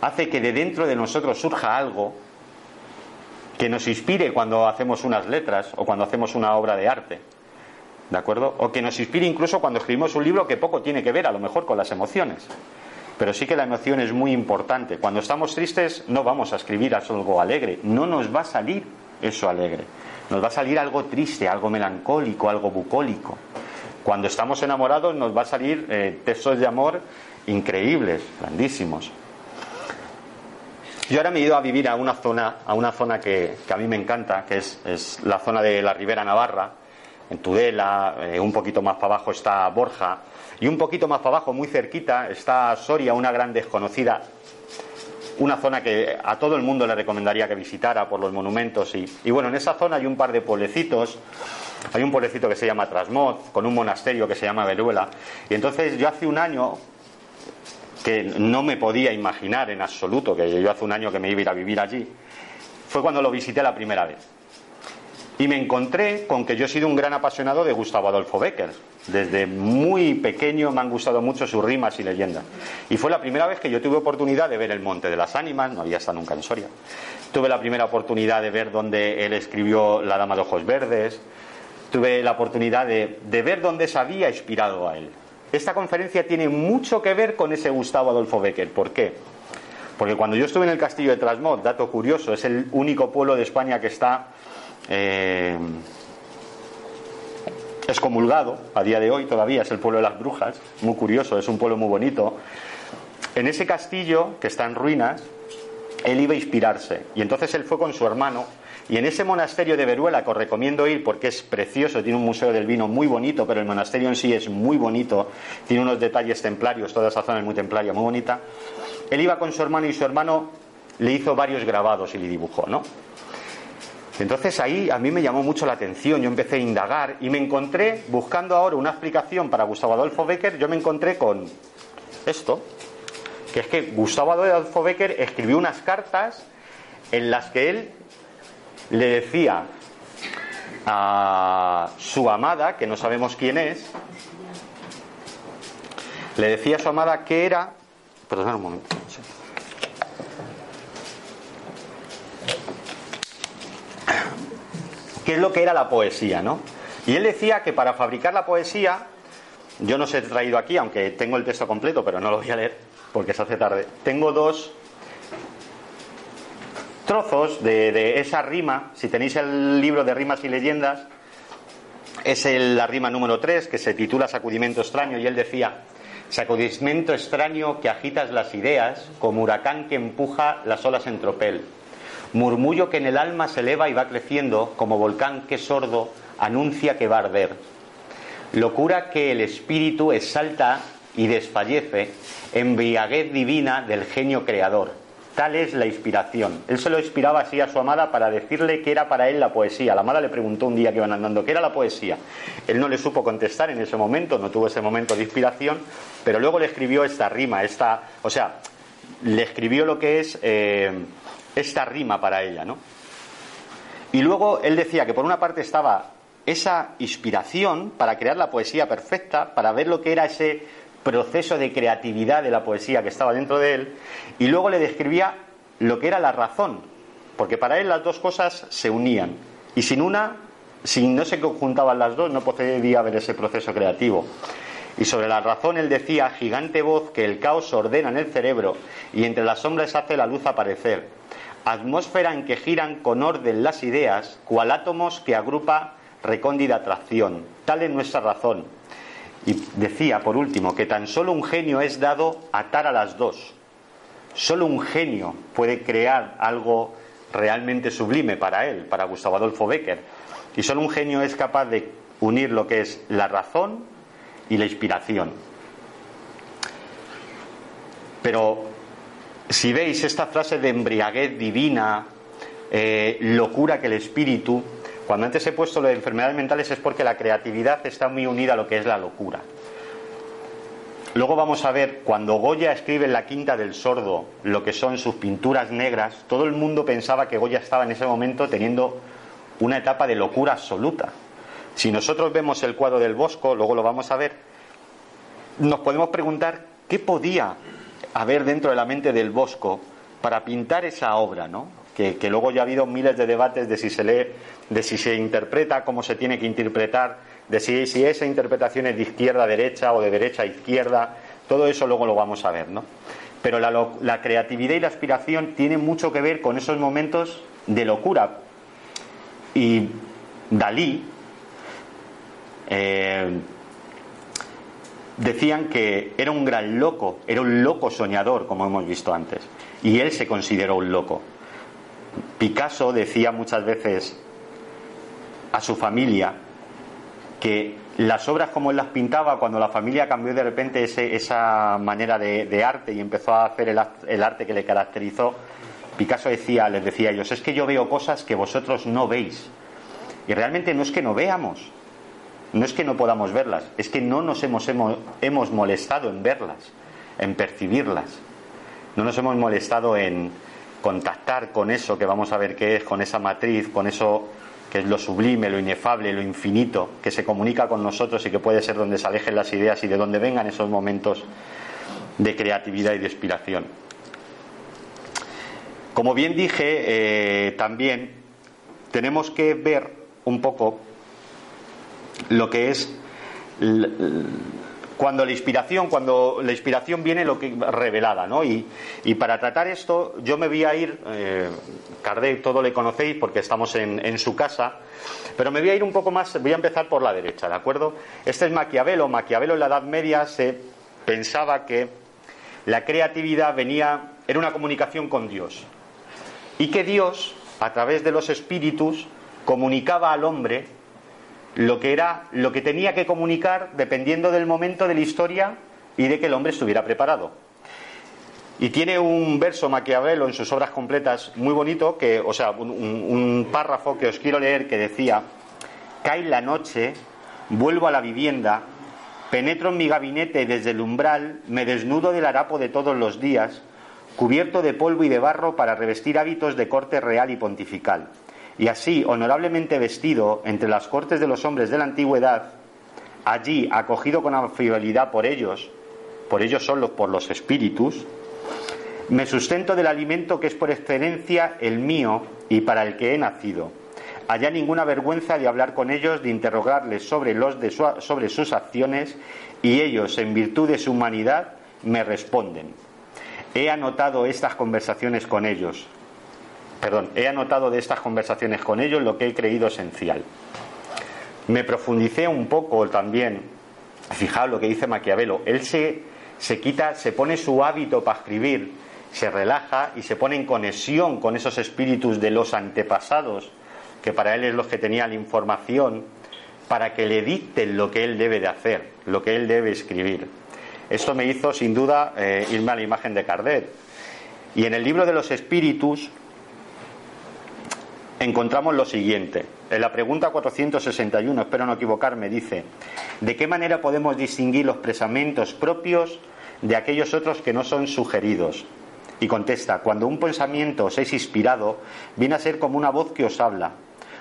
hace que de dentro de nosotros surja algo que nos inspire cuando hacemos unas letras o cuando hacemos una obra de arte. ¿De acuerdo? O que nos inspire incluso cuando escribimos un libro que poco tiene que ver a lo mejor con las emociones. Pero sí que la emoción es muy importante. Cuando estamos tristes no vamos a escribir algo alegre, no nos va a salir eso alegre. Nos va a salir algo triste, algo melancólico, algo bucólico. Cuando estamos enamorados nos va a salir eh, textos de amor increíbles, grandísimos. Yo ahora me he ido a vivir a una zona, a una zona que, a mí me encanta, que es, la zona de la Ribera Navarra, en Tudela, eh, un poquito más para abajo está Borja, y un poquito más para abajo, muy cerquita, está Soria, una gran desconocida, una zona que a todo el mundo le recomendaría que visitara por los monumentos. Y, y bueno, en esa zona hay un par de pueblecitos, hay un pueblecito que se llama Trasmoz, con un monasterio que se llama Veruela, y entonces yo hace un año que no me podía imaginar en absoluto, que yo hace un año que me iba a ir a vivir allí, fue cuando lo visité la primera vez. Y me encontré con que yo he sido un gran apasionado de Gustavo Adolfo Becker. Desde muy pequeño me han gustado mucho sus rimas y leyendas. Y fue la primera vez que yo tuve oportunidad de ver el Monte de las Ánimas, no había estado nunca en Soria. Tuve la primera oportunidad de ver donde él escribió La Dama de Ojos Verdes. Tuve la oportunidad de, de ver dónde se había inspirado a él. Esta conferencia tiene mucho que ver con ese Gustavo Adolfo Becker. ¿Por qué? Porque cuando yo estuve en el castillo de Trasmod, dato curioso, es el único pueblo de España que está eh, excomulgado a día de hoy todavía, es el pueblo de las brujas, muy curioso, es un pueblo muy bonito. En ese castillo, que está en ruinas, él iba a inspirarse. Y entonces él fue con su hermano y en ese monasterio de Veruela, que os recomiendo ir porque es precioso, tiene un museo del vino muy bonito, pero el monasterio en sí es muy bonito, tiene unos detalles templarios, toda esa zona es muy templaria, muy bonita. Él iba con su hermano y su hermano le hizo varios grabados y le dibujó, ¿no? Entonces ahí a mí me llamó mucho la atención, yo empecé a indagar y me encontré, buscando ahora una explicación para Gustavo Adolfo Becker, yo me encontré con esto, que es que Gustavo Adolfo Becker escribió unas cartas en las que él le decía a su amada, que no sabemos quién es, le decía a su amada que era. Perdón un momento. ¿Qué es lo que era la poesía, no? Y él decía que para fabricar la poesía, yo no se he traído aquí, aunque tengo el texto completo, pero no lo voy a leer porque se hace tarde. Tengo dos trozos de, esa rima, si tenéis el libro de rimas y leyendas, es la rima número 3 que se titula Sacudimiento extraño y él decía, Sacudimiento extraño que agitas las ideas como huracán que empuja las olas en tropel, murmullo que en el alma se eleva y va creciendo como volcán que sordo anuncia que va a arder, locura que el espíritu exalta y desfallece, embriaguez divina del genio creador Tal es la inspiración. Él se lo inspiraba así a su amada para decirle que era para él la poesía. La amada le preguntó un día que iban andando qué era la poesía. Él no le supo contestar en ese momento, no tuvo ese momento de inspiración, pero luego le escribió esta rima, esta, o sea, le escribió lo que es eh, esta rima para ella, ¿no? Y luego él decía que por una parte estaba esa inspiración para crear la poesía perfecta, para ver lo que era ese proceso de creatividad de la poesía que estaba dentro de él, y luego le describía lo que era la razón, porque para él las dos cosas se unían, y sin una, si no se conjuntaban las dos, no podía haber ese proceso creativo. Y sobre la razón él decía, gigante voz que el caos ordena en el cerebro y entre las sombras hace la luz aparecer. Atmósfera en que giran con orden las ideas, cual átomos que agrupa recóndida atracción. Tal es nuestra razón. Y decía, por último, que tan solo un genio es dado atar a las dos. Solo un genio puede crear algo realmente sublime para él, para Gustavo Adolfo Becker. Y solo un genio es capaz de unir lo que es la razón y la inspiración. Pero si veis esta frase de embriaguez divina, eh, locura que el espíritu, cuando antes he puesto lo de enfermedades mentales es porque la creatividad está muy unida a lo que es la locura. Luego vamos a ver, cuando Goya escribe en La Quinta del Sordo lo que son sus pinturas negras, todo el mundo pensaba que Goya estaba en ese momento teniendo una etapa de locura absoluta. Si nosotros vemos el cuadro del Bosco, luego lo vamos a ver, nos podemos preguntar qué podía haber dentro de la mente del Bosco para pintar esa obra, ¿no? Que, luego ya ha habido miles de debates de si se lee, de si se interpreta, cómo se tiene que interpretar, de si, esa interpretación es de izquierda a derecha o de derecha a izquierda, todo eso luego lo vamos a ver, ¿no? Pero la, creatividad y la aspiración tienen mucho que ver con esos momentos de locura. Y Dalí, eh, decían que era un gran loco, era un loco soñador, como hemos visto antes, y él se consideró un loco. Picasso decía muchas veces a su familia que las obras como él las pintaba, cuando la familia cambió de repente esa manera de, arte y empezó a hacer el, arte que le caracterizó, Picasso decía, les decía a ellos, es que yo veo cosas que vosotros no veis. Y realmente no es que no veamos, no es que no podamos verlas, es que no nos hemos, hemos molestado en verlas, en percibirlas. No nos hemos molestado en contactar con eso que vamos a ver qué es, con esa matriz, con eso que es lo sublime, lo inefable, lo infinito, que se comunica con nosotros y que puede ser donde se alejen las ideas y de donde vengan esos momentos de creatividad y de inspiración. Como bien dije, eh, también tenemos que ver un poco lo que es cuando la inspiración, cuando la inspiración viene lo que revelada, ¿no? Y, para tratar esto, yo me voy a ir, eh, todo le conocéis porque estamos en, en, su casa, pero me voy a ir un poco más, voy a empezar por la derecha, ¿de acuerdo? Este es Maquiavelo, Maquiavelo en la Edad Media se pensaba que la creatividad venía, era una comunicación con Dios, y que Dios, a través de los espíritus, comunicaba al hombre lo que era lo que tenía que comunicar dependiendo del momento de la historia y de que el hombre estuviera preparado. Y tiene un verso Maquiavelo en sus obras completas muy bonito, que, o sea, un, un párrafo que os quiero leer que decía: Cae la noche, vuelvo a la vivienda, penetro en mi gabinete desde el umbral, me desnudo del harapo de todos los días, cubierto de polvo y de barro para revestir hábitos de corte real y pontifical y así, honorablemente vestido entre las cortes de los hombres de la antigüedad, allí acogido con afabilidad por ellos, por ellos son por los espíritus, me sustento del alimento que es por excelencia el mío y para el que he nacido. Allá ninguna vergüenza de hablar con ellos, de interrogarles sobre, los de sobre sus acciones, y ellos, en virtud de su humanidad, me responden. He anotado estas conversaciones con ellos, perdón, he anotado de estas conversaciones con ellos lo que he creído esencial. Me profundicé un poco también, fijaos lo que dice Maquiavelo, él se, se quita, se pone su hábito para escribir, se relaja y se pone en conexión con esos espíritus de los antepasados, que para él es los que tenían la información, para que le dicten lo que él debe de hacer, lo que él debe escribir. Esto me hizo, sin duda, eh, irme a la imagen de Cardet. Y en el libro de los espíritus, encontramos lo siguiente. En la pregunta 461, espero no equivocarme, dice, ¿de qué manera podemos distinguir los pensamientos propios de aquellos otros que no son sugeridos? Y contesta, cuando un pensamiento os es inspirado, viene a ser como una voz que os habla.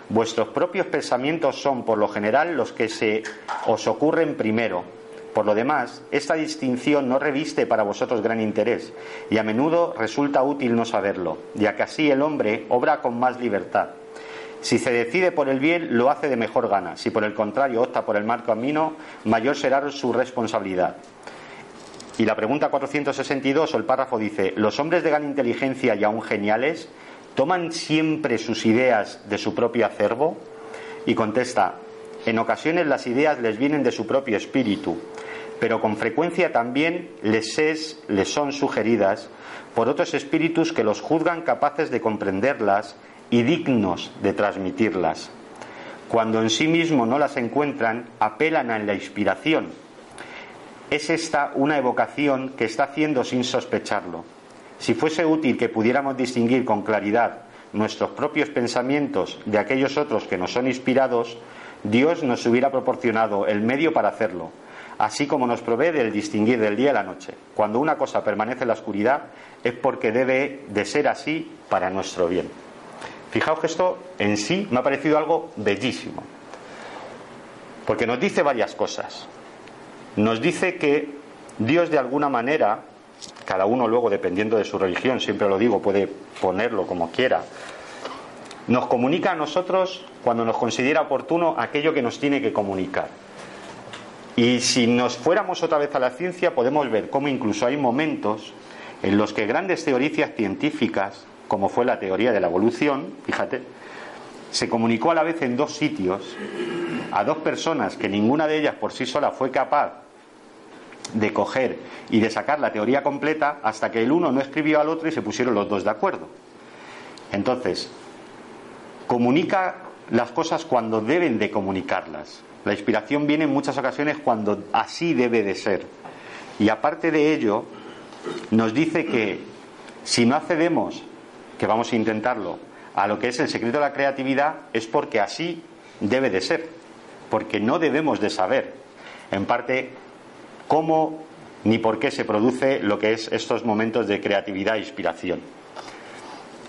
Vuestros propios pensamientos son, por lo general, los que se os ocurren primero. Por lo demás, esta distinción no reviste para vosotros gran interés, y a menudo resulta útil no saberlo, ya que así el hombre obra con más libertad. Si se decide por el bien, lo hace de mejor gana. Si por el contrario opta por el mal camino, mayor será su responsabilidad. Y la pregunta 462 o el párrafo dice, ¿los hombres de gran inteligencia y aún geniales toman siempre sus ideas de su propio acervo? Y contesta, en ocasiones las ideas les vienen de su propio espíritu, pero con frecuencia también les, es, les son sugeridas por otros espíritus que los juzgan capaces de comprenderlas y dignos de transmitirlas. Cuando en sí mismo no las encuentran, apelan a la inspiración. Es esta una evocación que está haciendo sin sospecharlo. Si fuese útil que pudiéramos distinguir con claridad nuestros propios pensamientos de aquellos otros que nos son inspirados, Dios nos hubiera proporcionado el medio para hacerlo, así como nos provee del distinguir del día y la noche. Cuando una cosa permanece en la oscuridad es porque debe de ser así para nuestro bien. Fijaos que esto en sí me ha parecido algo bellísimo, porque nos dice varias cosas. Nos dice que Dios de alguna manera, cada uno luego dependiendo de su religión, siempre lo digo, puede ponerlo como quiera, nos comunica a nosotros cuando nos considera oportuno aquello que nos tiene que comunicar. Y si nos fuéramos otra vez a la ciencia, podemos ver cómo incluso hay momentos en los que grandes teorías científicas, como fue la teoría de la evolución, fíjate, se comunicó a la vez en dos sitios a dos personas que ninguna de ellas por sí sola fue capaz de coger y de sacar la teoría completa hasta que el uno no escribió al otro y se pusieron los dos de acuerdo. Entonces, comunica las cosas cuando deben de comunicarlas. La inspiración viene en muchas ocasiones cuando así debe de ser. Y aparte de ello, nos dice que si no accedemos, que vamos a intentarlo, a lo que es el secreto de la creatividad, es porque así debe de ser, porque no debemos de saber, en parte, cómo ni por qué se produce lo que es estos momentos de creatividad e inspiración.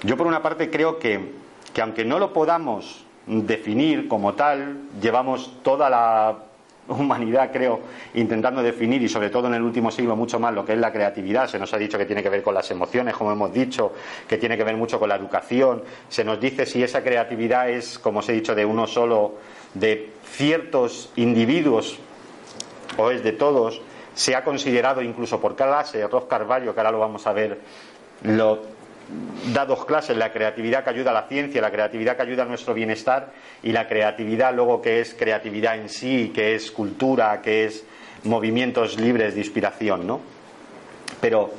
Yo por una parte creo que, que aunque no lo podamos definir como tal, llevamos toda la humanidad, creo, intentando definir y sobre todo en el último siglo mucho más lo que es la creatividad. Se nos ha dicho que tiene que ver con las emociones, como hemos dicho, que tiene que ver mucho con la educación. Se nos dice si esa creatividad es, como os he dicho, de uno solo, de ciertos individuos o es de todos. Se ha considerado incluso por clase, Ross Carvalho, que ahora lo vamos a ver, lo da dos clases, la creatividad que ayuda a la ciencia, la creatividad que ayuda a nuestro bienestar y la creatividad luego que es creatividad en sí, que es cultura, que es movimientos libres de inspiración, ¿no? Pero,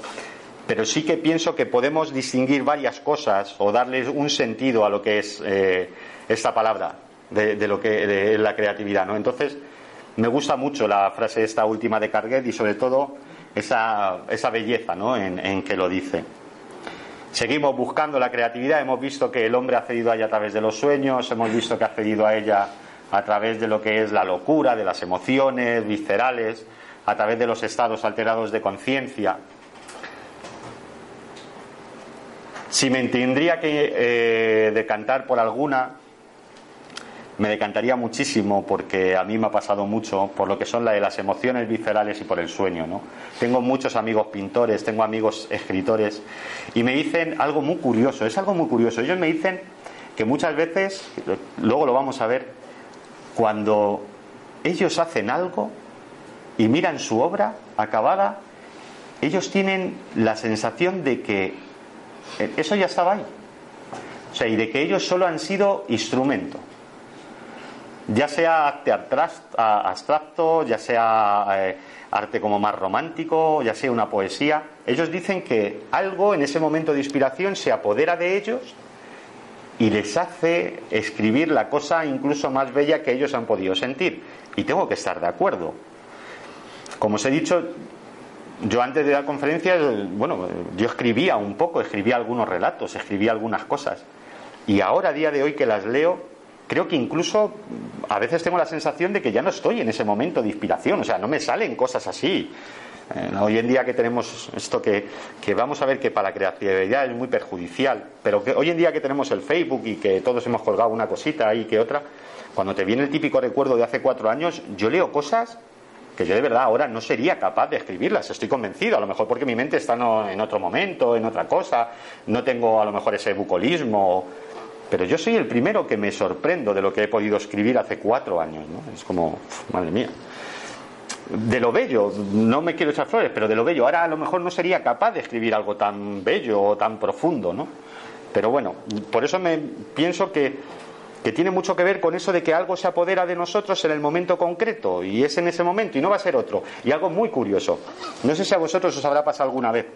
pero sí que pienso que podemos distinguir varias cosas o darles un sentido a lo que es eh, esta palabra de, lo que es la creatividad, ¿no? Entonces, me gusta mucho la frase esta última de Carguet y sobre todo esa, esa belleza ¿no? en que lo dice. Seguimos buscando la creatividad, hemos visto que el hombre ha cedido a ella a través de los sueños, hemos visto que ha cedido a ella a través de lo que es la locura, de las emociones viscerales, a través de los estados alterados de conciencia. Si me tendría que eh, decantar por alguna, me decantaría muchísimo porque a mí me ha pasado mucho por lo que son las emociones viscerales y por el sueño, ¿no? Tengo muchos amigos pintores, tengo amigos escritores y me dicen algo muy curioso, es algo muy curioso. Ellos me dicen que muchas veces, luego lo vamos a ver, cuando ellos hacen algo y miran su obra acabada, ellos tienen la sensación de que eso ya estaba ahí. O sea, y de que ellos solo han sido instrumento ya sea arte abstracto, ya sea eh, arte como más romántico, ya sea una poesía, ellos dicen que algo en ese momento de inspiración se apodera de ellos y les hace escribir la cosa incluso más bella que ellos han podido sentir. Y tengo que estar de acuerdo. Como os he dicho, yo antes de dar conferencias, bueno, yo escribía un poco, escribía algunos relatos, escribía algunas cosas. Y ahora, a día de hoy que las leo, creo que incluso a veces tengo la sensación de que ya no estoy en ese momento de inspiración, o sea, no me salen cosas así. Eh, hoy en día que tenemos esto que, que, vamos a ver que para la creatividad es muy perjudicial, pero que hoy en día que tenemos el Facebook y que todos hemos colgado una cosita ahí que otra, cuando te viene el típico recuerdo de hace cuatro años, yo leo cosas que yo de verdad ahora no sería capaz de escribirlas, estoy convencido, a lo mejor porque mi mente está en otro momento, en otra cosa, no tengo a lo mejor ese bucolismo pero yo soy el primero que me sorprendo de lo que he podido escribir hace cuatro años, ¿no? Es como, madre mía. De lo bello, no me quiero echar flores, pero de lo bello. Ahora a lo mejor no sería capaz de escribir algo tan bello o tan profundo, ¿no? Pero bueno, por eso me pienso que, que tiene mucho que ver con eso de que algo se apodera de nosotros en el momento concreto y es en ese momento y no va a ser otro. Y algo muy curioso. No sé si a vosotros os habrá pasado alguna vez.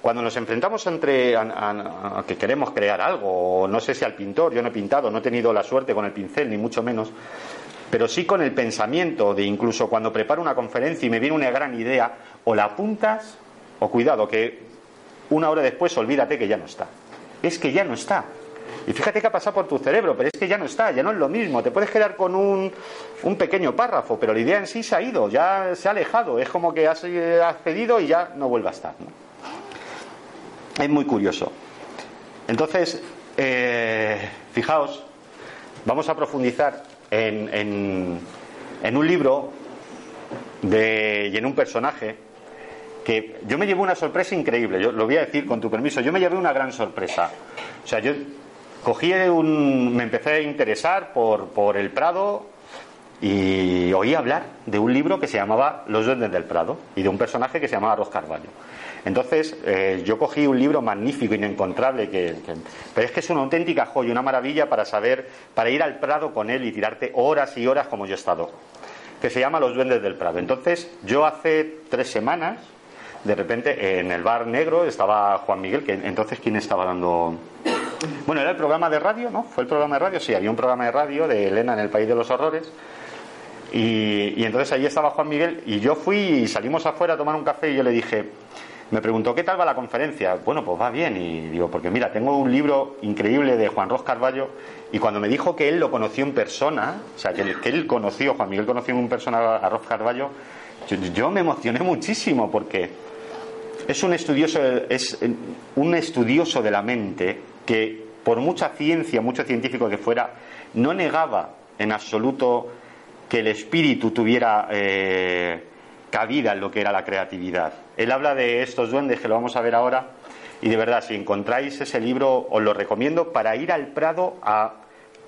Cuando nos enfrentamos entre a, que queremos crear algo, no sé si al pintor, yo no he pintado, no he tenido la suerte con el pincel, ni mucho menos, pero sí con el pensamiento de incluso cuando preparo una conferencia y me viene una gran idea, o la apuntas, o cuidado, que una hora después olvídate que ya no está. Es que ya no está. Y fíjate que ha pasado por tu cerebro, pero es que ya no está, ya no es lo mismo. Te puedes quedar con un, un pequeño párrafo, pero la idea en sí se ha ido, ya se ha alejado. Es como que has accedido y ya no vuelve a estar. ¿no? Es muy curioso. Entonces, eh, fijaos, vamos a profundizar en, un libro de, y en un personaje que yo me llevé una sorpresa increíble, yo lo voy a decir con tu permiso, yo me llevé una gran sorpresa. O sea, yo cogí un, me empecé a interesar por, por el Prado y oí hablar de un libro que se llamaba Los duendes del Prado y de un personaje que se llamaba Ros Carvalho. Entonces, eh, yo cogí un libro magnífico, inencontrable, que, pero es que es una auténtica joya, una maravilla para saber, para ir al Prado con él y tirarte horas y horas como yo he estado. que se llama Los Duendes del Prado. Entonces, yo hace tres semanas, de repente, en el bar negro estaba Juan Miguel, que entonces, ¿quién estaba dando? Bueno, era el programa de radio, ¿no? ¿Fue el programa de radio? Sí, había un programa de radio de Elena en el País de los Horrores. Y, y entonces ahí estaba Juan Miguel y yo fui y salimos afuera a tomar un café y yo le dije, me preguntó, ¿qué tal va la conferencia? Bueno, pues va bien. Y digo, porque mira, tengo un libro increíble de Juan Ros Carballo. Y cuando me dijo que él lo conoció en persona, o sea, que, él conoció, Juan Miguel conoció en persona a Ros Carballo, yo, me emocioné muchísimo porque es un estudioso, es un estudioso de la mente que, por mucha ciencia, mucho científico que fuera, no negaba en absoluto que el espíritu tuviera. Eh, cabida en lo que era la creatividad. Él habla de estos duendes que lo vamos a ver ahora y de verdad si encontráis ese libro os lo recomiendo para ir al Prado a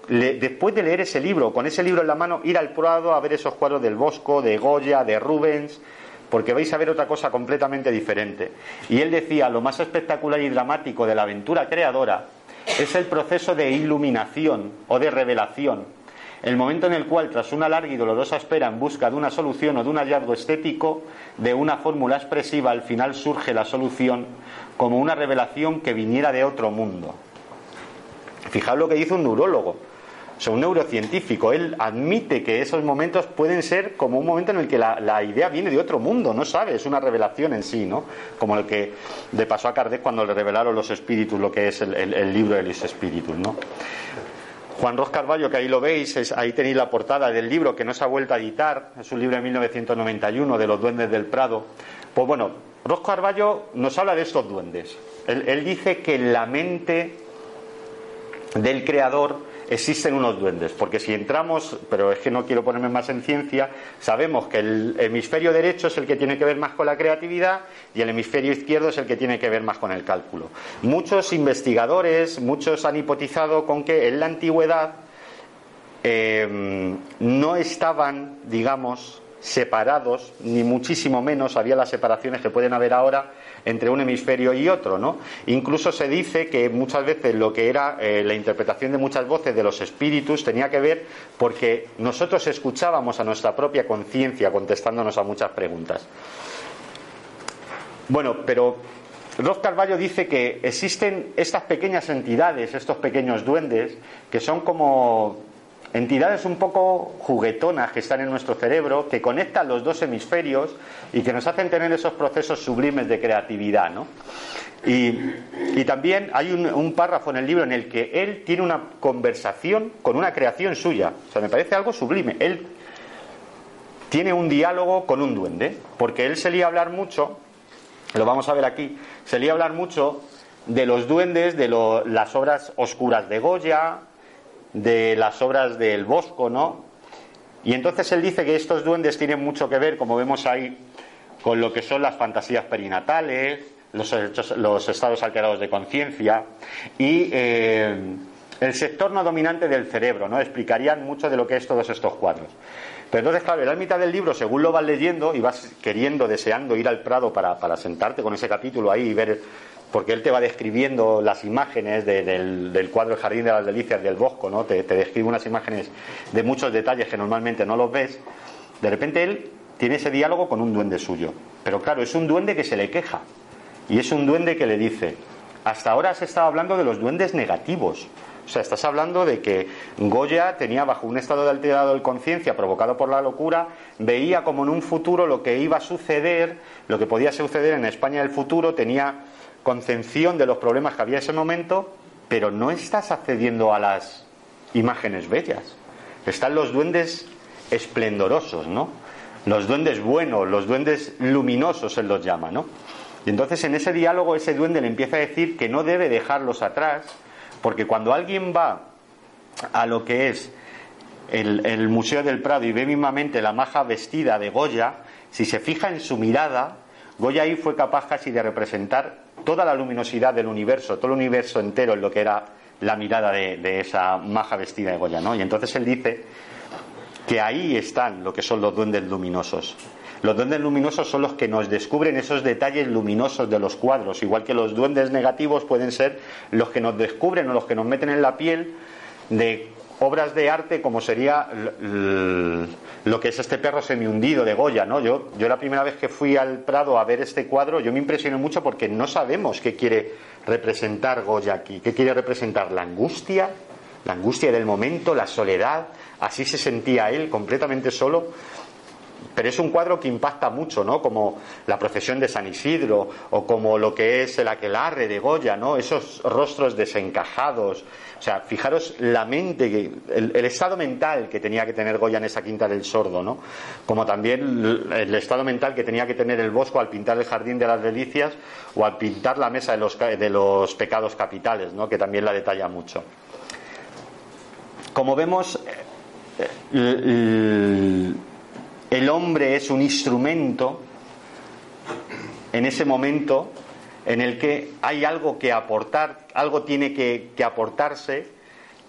después de leer ese libro, con ese libro en la mano, ir al Prado a ver esos cuadros del Bosco, de Goya, de Rubens, porque vais a ver otra cosa completamente diferente. Y él decía, lo más espectacular y dramático de la aventura creadora es el proceso de iluminación o de revelación el momento en el cual, tras una larga y dolorosa espera en busca de una solución o de un hallazgo estético, de una fórmula expresiva, al final surge la solución como una revelación que viniera de otro mundo. Fijaos lo que dice un neurólogo, o sea, un neurocientífico. Él admite que esos momentos pueden ser como un momento en el que la, idea viene de otro mundo, no sabe, es una revelación en sí, ¿no? Como el que le pasó a Kardec cuando le revelaron los espíritus, lo que es el, el libro de los espíritus, ¿no? Juan Ros Carballo, que ahí lo veis, ahí tenéis la portada del libro que no se ha vuelto a editar, es un libro de 1991 de los duendes del Prado. Pues bueno, Ros Carballo nos habla de estos duendes. él dice que la mente del creador existen unos duendes, porque si entramos, pero es que no quiero ponerme más en ciencia, sabemos que el hemisferio derecho es el que tiene que ver más con la creatividad y el hemisferio izquierdo es el que tiene que ver más con el cálculo. Muchos investigadores, muchos han hipotizado con que en la antigüedad eh, no estaban, digamos, separados, ni muchísimo menos había las separaciones que pueden haber ahora entre un hemisferio y otro, ¿no? Incluso se dice que muchas veces lo que era eh, la interpretación de muchas voces de los espíritus tenía que ver porque nosotros escuchábamos a nuestra propia conciencia contestándonos a muchas preguntas. Bueno, pero Ross Carballo dice que existen estas pequeñas entidades, estos pequeños duendes, que son como entidades un poco juguetonas que están en nuestro cerebro, que conectan los dos hemisferios y que nos hacen tener esos procesos sublimes de creatividad. ¿no? Y, también hay un, párrafo en el libro en el que él tiene una conversación con una creación suya. O sea, me parece algo sublime. Él tiene un diálogo con un duende, porque él se lía a hablar mucho, lo vamos a ver aquí, se lía a hablar mucho de los duendes, de las obras oscuras de Goya, de las obras del Bosco, ¿no? Y entonces él dice que estos duendes tienen mucho que ver, como vemos ahí, con lo que son las fantasías perinatales, los, los estados alterados de conciencia y eh, el sector no dominante del cerebro, ¿no? Explicarían mucho de lo que es todos estos cuadros. Pero entonces, claro, en la mitad del libro, según lo vas leyendo y vas queriendo, deseando ir al Prado para, para sentarte con ese capítulo ahí y ver porque él te va describiendo las imágenes del, cuadro El Jardín de las Delicias del Bosco, ¿no? Te, describe unas imágenes de muchos detalles que normalmente no los ves. De repente él tiene ese diálogo con un duende suyo. Pero claro, es un duende que se le queja. Y es un duende que le dice, hasta ahora has estado hablando de los duendes negativos. O sea, estás hablando de que Goya tenía bajo un estado de alterado de conciencia provocado por la locura, veía como en un futuro lo que iba a suceder, lo que podía suceder en España del futuro, tenía concepción de los problemas que había en ese momento, pero no estás accediendo a las imágenes bellas. Están los duendes esplendorosos, ¿no? Los duendes buenos, los duendes luminosos, él los llama, ¿no? Y entonces en ese diálogo ese duende le empieza a decir que no debe dejarlos atrás, porque cuando alguien va a lo que es el, el Museo del Prado y ve mismamente la maja vestida de Goya, si se fija en su mirada, Goya ahí fue capaz casi de representar toda la luminosidad del universo, todo el universo entero en lo que era la mirada de, esa maja vestida de Goya, ¿no? Y entonces él dice que ahí están lo que son los duendes luminosos. Los duendes luminosos son los que nos descubren esos detalles luminosos de los cuadros, igual que los duendes negativos pueden ser los que nos descubren o los que nos meten en la piel de obras de arte como sería lo que es este perro semi-hundido de Goya, ¿no? Yo, yo la primera vez que fui al Prado a ver este cuadro, yo me impresioné mucho porque no sabemos qué quiere representar Goya aquí, qué quiere representar la angustia, la angustia del momento, la soledad, así se sentía él completamente solo pero es un cuadro que impacta mucho, ¿no? Como la procesión de San Isidro o como lo que es el aquelarre de Goya, ¿no? Esos rostros desencajados. O sea, fijaros la mente, el, estado mental que tenía que tener Goya en esa quinta del sordo, ¿no? Como también el estado mental que tenía que tener el Bosco al pintar el jardín de las delicias o al pintar la mesa de los, pecados capitales, ¿no? Que también la detalla mucho. Como vemos, eh, el hombre es un instrumento en ese momento en el que hay algo que aportar, algo tiene que, aportarse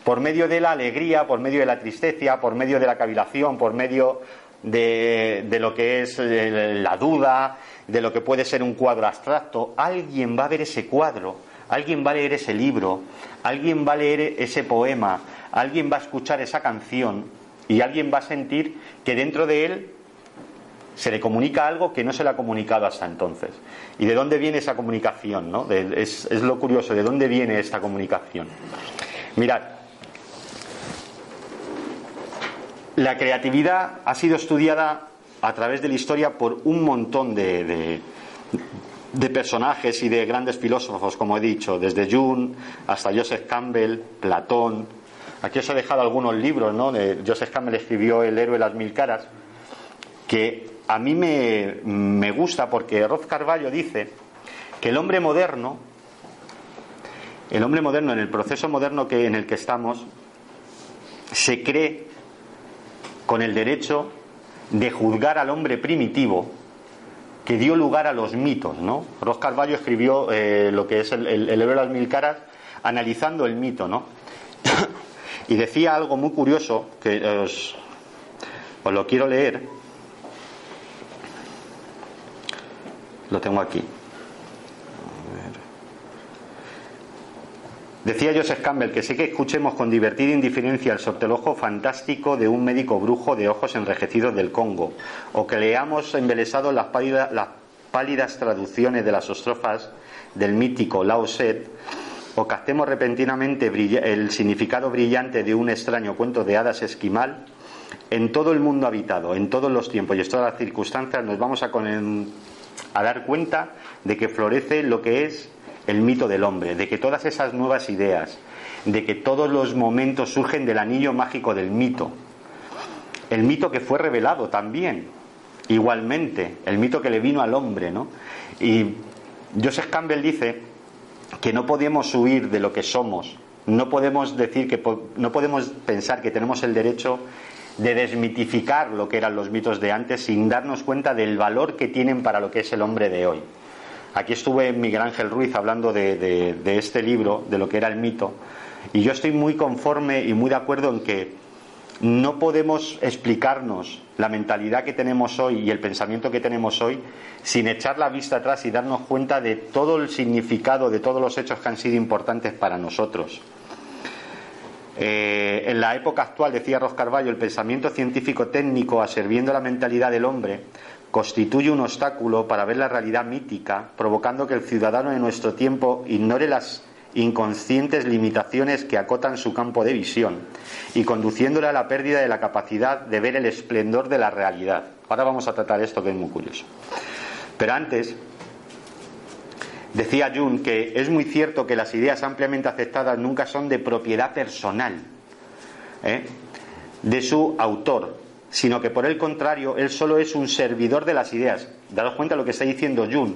por medio de la alegría, por medio de la tristeza, por medio de la cavilación, por medio de, de, lo que es eh, la duda, de lo que puede ser un cuadro abstracto. Alguien va a ver ese cuadro, alguien va a leer ese libro, alguien va a leer ese poema, alguien va a escuchar esa canción y alguien va a sentir que dentro de él se le comunica algo que no se le ha comunicado hasta entonces. ¿Y de dónde viene esa comunicación? ¿no? es, lo curioso, ¿de dónde viene esta comunicación? Mirad, la creatividad ha sido estudiada a través de la historia por un montón de, de, personajes y de grandes filósofos, como he dicho, desde Jung hasta Joseph Campbell, Platón, Aquí os he dejado algunos libros, ¿no? Joseph Campbell escribió El héroe de las mil caras, que a mí me, gusta porque Roth Carvalho dice que el hombre moderno, el hombre moderno en el proceso moderno que, en el que estamos, se cree con el derecho de juzgar al hombre primitivo que dio lugar a los mitos, ¿no? Roth Carvalho escribió eh, lo que es el, el, héroe de las mil caras analizando el mito, ¿no? Y decía algo muy curioso que os, lo quiero leer. Lo tengo aquí. Decía Joseph Campbell que sé que escuchemos con divertida indiferencia el sortelojo fantástico de un médico brujo de ojos enrejecidos del Congo, o que leamos embelesados las pálidas, las pálidas traducciones de las estrofas del mítico Lao Tse o captemos repentinamente el significado brillante de un extraño cuento de hadas esquimal, en todo el mundo habitado, en todos los tiempos y en todas las circunstancias nos vamos a, a dar cuenta de que florece lo que es el mito del hombre, de que todas esas nuevas ideas, de que todos los momentos surgen del anillo mágico del mito. El mito que fue revelado también, igualmente, el mito que le vino al hombre, ¿no? Y Joseph Campbell dice que no podemos huir de lo que somos, no podemos decir que no podemos pensar que tenemos el derecho de desmitificar lo que eran los mitos de antes sin darnos cuenta del valor que tienen para lo que es el hombre de hoy. Aquí estuve Miguel Ángel Ruiz hablando de, de este libro, de lo que era el mito, y yo estoy muy conforme y muy de acuerdo en que no podemos explicarnos la mentalidad que tenemos hoy y el pensamiento que tenemos hoy sin echar la vista atrás y darnos cuenta de todo el significado, de todos los hechos que han sido importantes para nosotros. Eh, en la época actual, decía Ros Carballo, el pensamiento científico técnico aserviendo la mentalidad del hombre constituye un obstáculo para ver la realidad mítica, provocando que el ciudadano de nuestro tiempo ignore las inconscientes limitaciones que acotan su campo de visión y conduciéndole a la pérdida de la capacidad de ver el esplendor de la realidad. Ahora vamos a tratar esto que es muy curioso. Pero antes, decía Jung que es muy cierto que las ideas ampliamente aceptadas nunca son de propiedad personal ¿eh? de su autor, sino que por el contrario, él solo es un servidor de las ideas. Daros cuenta de lo que está diciendo Jung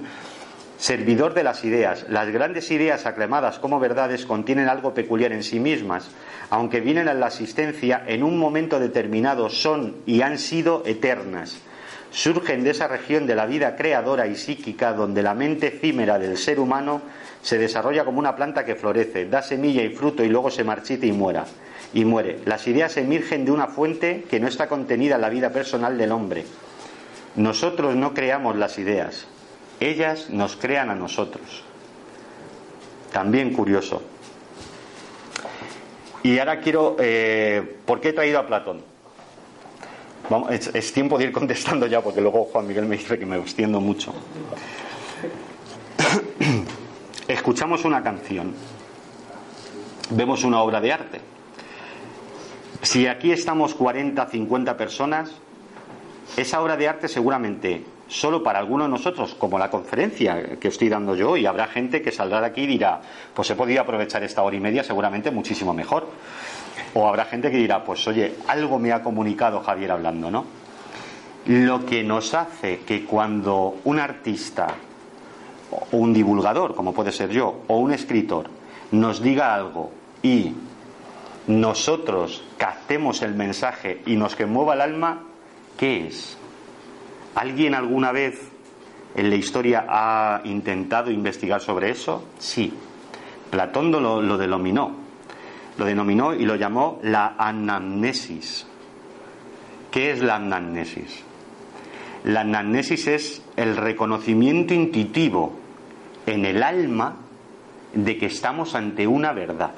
servidor de las ideas. Las grandes ideas aclamadas como verdades contienen algo peculiar en sí mismas, aunque vienen a la existencia en un momento determinado, son y han sido eternas. Surgen de esa región de la vida creadora y psíquica donde la mente efímera del ser humano se desarrolla como una planta que florece, da semilla y fruto y luego se marchita y muera. Y muere. Las ideas emergen de una fuente que no está contenida en la vida personal del hombre. Nosotros no creamos las ideas, ellas nos crean a nosotros. También curioso. Y ahora quiero, eh, ¿por qué he traído a Platón? Vamos, es, tiempo de ir contestando ya, porque luego Juan Miguel me dice que me extiendo mucho. Escuchamos una canción, vemos una obra de arte. Si aquí estamos 40, 50 personas, esa obra de arte seguramente solo para algunos de nosotros, como la conferencia que estoy dando yo, y habrá gente que saldrá de aquí y dirá, pues he podido aprovechar esta hora y media seguramente muchísimo mejor. O habrá gente que dirá, pues oye, algo me ha comunicado Javier hablando, ¿no? Lo que nos hace que cuando un artista, o un divulgador, como puede ser yo, o un escritor, nos diga algo y nosotros captemos el mensaje y nos que mueva el alma, ¿qué es? ¿Alguien alguna vez en la historia ha intentado investigar sobre eso? Sí. Platón lo, lo denominó. Lo denominó y lo llamó la anamnesis. ¿Qué es la anamnesis? La anamnesis es el reconocimiento intuitivo en el alma de que estamos ante una verdad.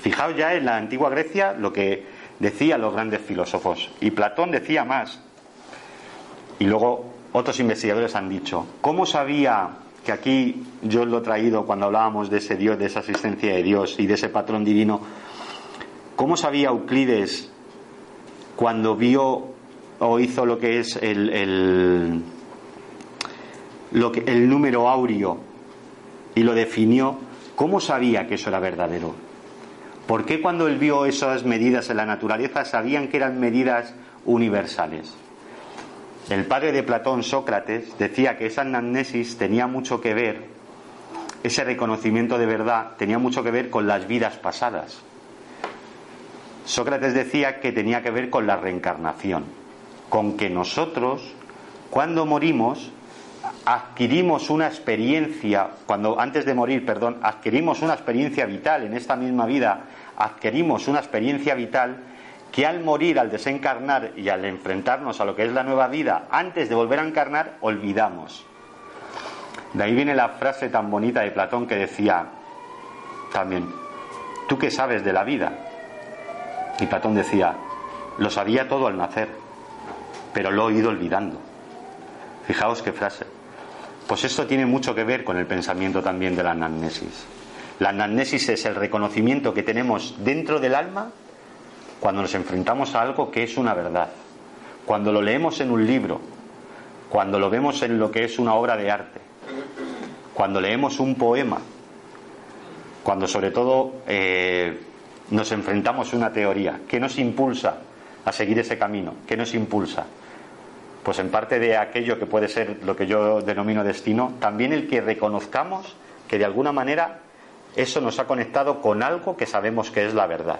Fijaos ya en la antigua Grecia lo que decían los grandes filósofos. Y Platón decía más. Y luego otros investigadores han dicho, ¿cómo sabía que aquí yo lo he traído cuando hablábamos de ese Dios, de esa asistencia de Dios y de ese patrón divino? ¿Cómo sabía Euclides cuando vio o hizo lo que es el, el, el número áureo y lo definió? ¿Cómo sabía que eso era verdadero? ¿Por qué cuando él vio esas medidas en la naturaleza sabían que eran medidas universales? El padre de Platón, Sócrates, decía que esa anamnesis tenía mucho que ver, ese reconocimiento de verdad tenía mucho que ver con las vidas pasadas. Sócrates decía que tenía que ver con la reencarnación, con que nosotros, cuando morimos, adquirimos una experiencia, cuando antes de morir, perdón, adquirimos una experiencia vital en esta misma vida, adquirimos una experiencia vital que al morir, al desencarnar y al enfrentarnos a lo que es la nueva vida, antes de volver a encarnar, olvidamos. De ahí viene la frase tan bonita de Platón que decía también, ¿tú qué sabes de la vida? Y Platón decía, lo sabía todo al nacer, pero lo he ido olvidando. Fijaos qué frase. Pues esto tiene mucho que ver con el pensamiento también de la anamnesis. La anamnesis es el reconocimiento que tenemos dentro del alma cuando nos enfrentamos a algo que es una verdad, cuando lo leemos en un libro, cuando lo vemos en lo que es una obra de arte, cuando leemos un poema, cuando sobre todo eh, nos enfrentamos a una teoría, ¿qué nos impulsa a seguir ese camino? ¿Qué nos impulsa? Pues en parte de aquello que puede ser lo que yo denomino destino, también el que reconozcamos que de alguna manera eso nos ha conectado con algo que sabemos que es la verdad.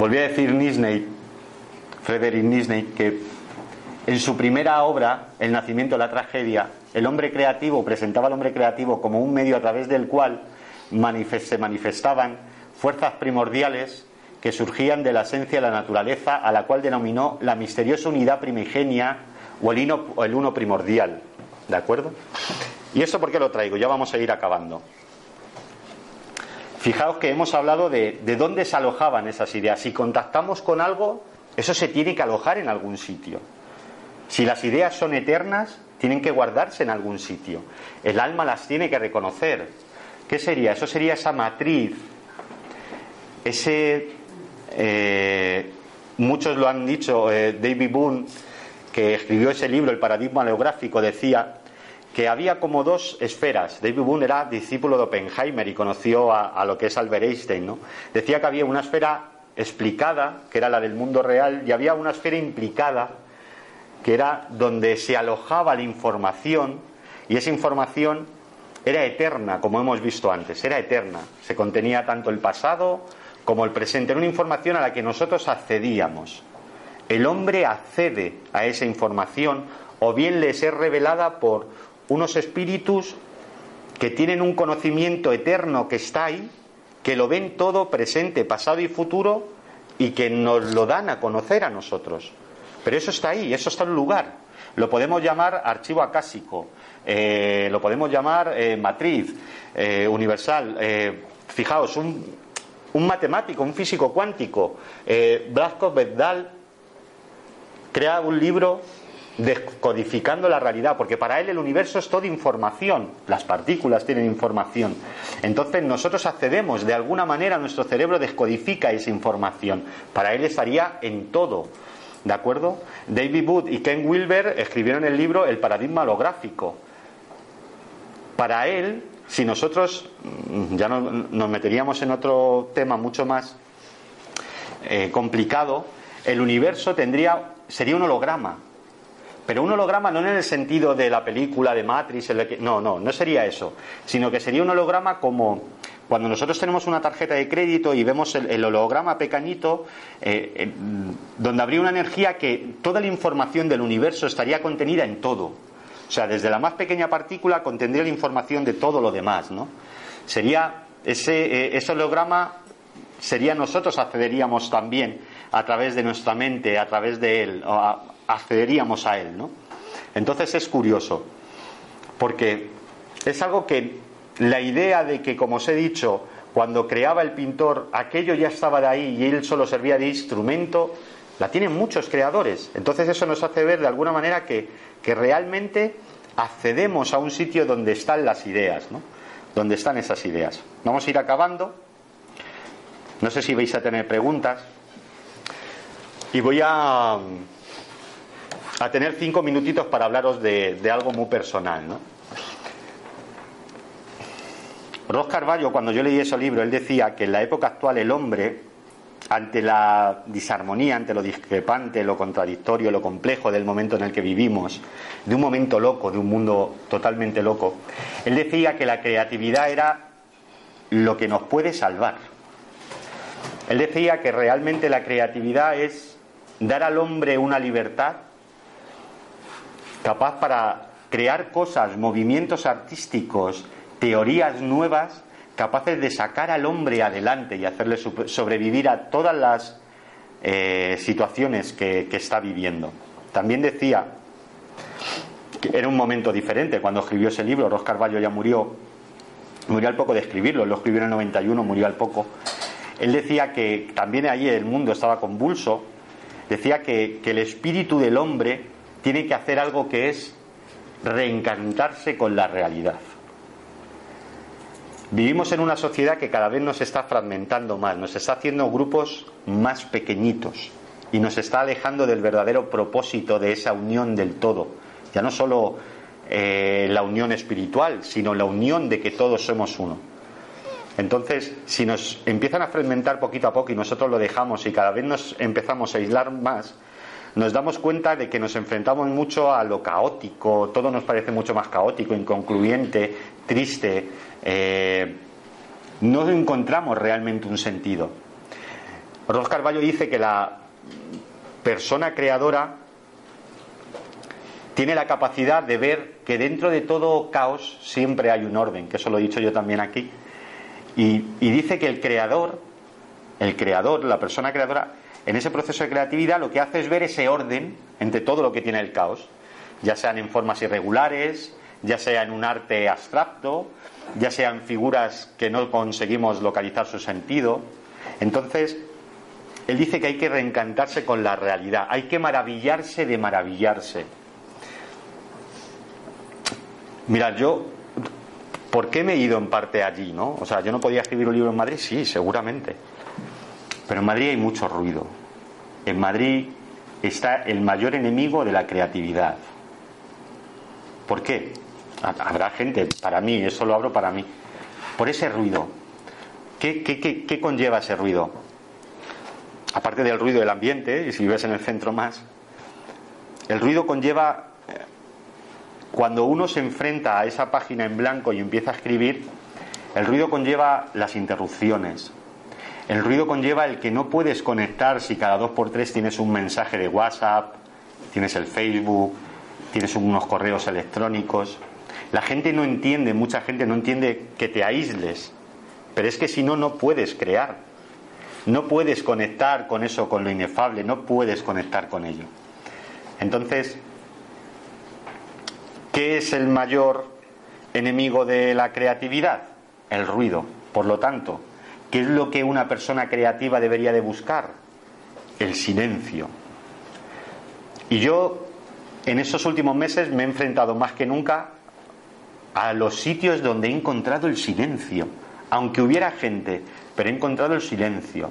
Volví a decir Nisney, Frederick Nisney, que en su primera obra, El nacimiento de la tragedia, el hombre creativo presentaba al hombre creativo como un medio a través del cual se manifestaban fuerzas primordiales que surgían de la esencia de la naturaleza, a la cual denominó la misteriosa unidad primigenia o el, o el uno primordial. ¿De acuerdo? ¿Y eso por qué lo traigo? Ya vamos a ir acabando. Fijaos que hemos hablado de, de dónde se alojaban esas ideas. Si contactamos con algo, eso se tiene que alojar en algún sitio. Si las ideas son eternas, tienen que guardarse en algún sitio. El alma las tiene que reconocer. ¿Qué sería? Eso sería esa matriz, ese... Eh, muchos lo han dicho, eh, David Boone, que escribió ese libro, El paradigma oleográfico, decía que había como dos esferas. David Boone era discípulo de Oppenheimer y conoció a, lo que es Albert Einstein. ¿no? Decía que había una esfera explicada, que era la del mundo real, y había una esfera implicada, que era donde se alojaba la información, y esa información era eterna, como hemos visto antes, era eterna. Se contenía tanto el pasado como el presente. Era una información a la que nosotros accedíamos. El hombre accede a esa información o bien les es revelada por unos espíritus que tienen un conocimiento eterno que está ahí, que lo ven todo presente, pasado y futuro y que nos lo dan a conocer a nosotros. Pero eso está ahí, eso está en lugar. lo podemos llamar archivo acásico, eh, lo podemos llamar eh, matriz eh, universal. fijaos, un, un, matemático, un físico cuántico, Blasco Bedal, crea un libro descodificando la realidad, porque para él el universo es toda información, las partículas tienen información. Entonces nosotros accedemos, de alguna manera nuestro cerebro descodifica esa información. Para él estaría en todo. ¿De acuerdo? David Wood y Ken Wilber escribieron el libro El paradigma holográfico. Para él, si nosotros mm, ya nos meteríamos en otro tema mucho más eh, complicado, el universo tendría sería un holograma. Pero un holograma no en el sentido de la película de Matrix, no, no, no sería eso, sino que sería un holograma como cuando nosotros tenemos una tarjeta de crédito y vemos el, holograma pequeñito, eh, eh, donde habría una energía que toda la información del universo estaría contenida en todo. O sea, desde la más pequeña partícula contendría la información de todo lo demás, ¿no? Sería ese, eh, ese holograma sería nosotros accederíamos también a través de nuestra mente, a través de él, o accederíamos a él, ¿no? Entonces es curioso, porque es algo que la idea de que, como os he dicho, cuando creaba el pintor, aquello ya estaba de ahí y él solo servía de instrumento, la tienen muchos creadores. Entonces eso nos hace ver de alguna manera que, que realmente accedemos a un sitio donde están las ideas, ¿no? Donde están esas ideas. Vamos a ir acabando. No sé si vais a tener preguntas. Y voy a, a tener cinco minutitos para hablaros de, algo muy personal, ¿no? Ross Carballo, cuando yo leí ese libro, él decía que en la época actual el hombre, ante la disarmonía, ante lo discrepante, lo contradictorio, lo complejo del momento en el que vivimos, de un momento loco, de un mundo totalmente loco, él decía que la creatividad era lo que nos puede salvar. Él decía que realmente la creatividad es dar al hombre una libertad capaz para crear cosas, movimientos artísticos, teorías nuevas capaces de sacar al hombre adelante y hacerle sobrevivir a todas las eh, situaciones que, está viviendo. También decía que era un momento diferente cuando escribió ese libro, Roscar Carballo ya murió, murió al poco de escribirlo, lo escribió en el 91, murió al poco. Él decía que también allí el mundo estaba convulso, decía que el espíritu del hombre tiene que hacer algo que es reencantarse con la realidad. Vivimos en una sociedad que cada vez nos está fragmentando más, nos está haciendo grupos más pequeñitos y nos está alejando del verdadero propósito de esa unión del todo. Ya no solo eh, la unión espiritual, sino la unión de que todos somos uno. Entonces, si nos empiezan a fragmentar poquito a poco y nosotros lo dejamos y cada vez nos empezamos a aislar más, nos damos cuenta de que nos enfrentamos mucho a lo caótico, todo nos parece mucho más caótico, inconcluyente, triste, eh, no encontramos realmente un sentido. Ross Carballo dice que la persona creadora tiene la capacidad de ver que dentro de todo caos siempre hay un orden, que eso lo he dicho yo también aquí. Y, y dice que el creador, el creador, la persona creadora, en ese proceso de creatividad lo que hace es ver ese orden entre todo lo que tiene el caos, ya sean en formas irregulares, ya sea en un arte abstracto, ya sean figuras que no conseguimos localizar su sentido. Entonces, él dice que hay que reencantarse con la realidad, hay que maravillarse de maravillarse. Mirad, yo, ¿por qué me he ido en parte allí, no? O sea, yo no podía escribir un libro en Madrid, sí, seguramente. Pero en Madrid hay mucho ruido. En Madrid está el mayor enemigo de la creatividad. ¿Por qué? Habrá gente, para mí, eso lo abro para mí. Por ese ruido. ¿Qué, qué, conlleva ese ruido? Aparte del ruido del ambiente, y si vives en el centro más, el ruido conlleva, eh, cuando uno se enfrenta a esa página en blanco y empieza a escribir, el ruido conlleva las interrupciones. El ruido conlleva el que no puedes conectar si cada dos por tres tienes un mensaje de WhatsApp, tienes el Facebook, tienes unos correos electrónicos. La gente no entiende, mucha gente no entiende que te aísles, pero es que si no, no puedes crear. No puedes conectar con eso, con lo inefable, no puedes conectar con ello. Entonces, ¿Qué es el mayor enemigo de la creatividad? El ruido. Por lo tanto, ¿qué es lo que una persona creativa debería de buscar? El silencio. Y yo en esos últimos meses me he enfrentado más que nunca a los sitios donde he encontrado el silencio. Aunque hubiera gente, pero he encontrado el silencio.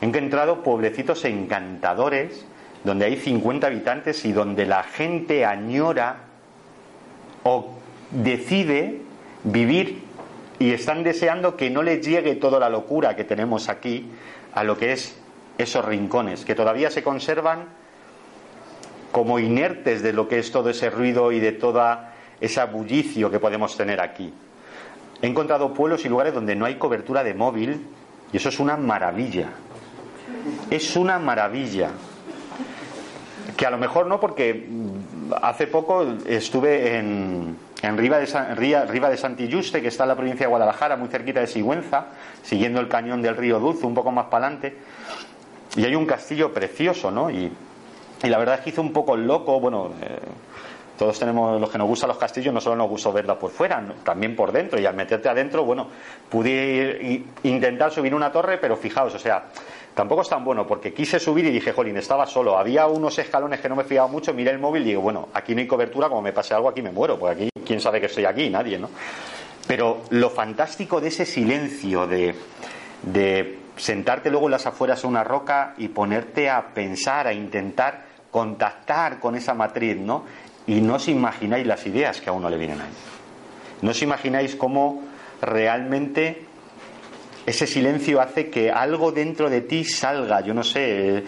He encontrado pueblecitos encantadores donde hay 50 habitantes y donde la gente añora o decide vivir y están deseando que no les llegue toda la locura que tenemos aquí a lo que es esos rincones, que todavía se conservan como inertes de lo que es todo ese ruido y de toda esa bullicio que podemos tener aquí. He encontrado pueblos y lugares donde no hay cobertura de móvil y eso es una maravilla. Es una maravilla. Que a lo mejor no, porque hace poco estuve en, en Riva de, San, Riva de que está en la provincia de Guadalajara, muy cerquita de Sigüenza, siguiendo el cañón del río Dulce, un poco más para adelante, y hay un castillo precioso, ¿no? Y, la verdad es que hizo un poco loco, bueno, eh, todos tenemos los que nos gustan los castillos, no solo nos gusta verla por fuera, también por dentro. Y al meterte adentro, bueno, pude intentar subir una torre, pero fijaos, o sea, tampoco es tan bueno, porque quise subir y dije, jolín, estaba solo. Había unos escalones que no me fiaba mucho, miré el móvil y digo, bueno, aquí no hay cobertura, como me pase algo, aquí me muero, porque aquí, ¿quién sabe que estoy aquí? Nadie, ¿no? Pero lo fantástico de ese silencio, de, de sentarte luego en las afueras a una roca y ponerte a pensar, a intentar contactar con esa matriz, ¿no? y no os imagináis las ideas que a uno le vienen ahí. No os imagináis cómo realmente ese silencio hace que algo dentro de ti salga, yo no sé,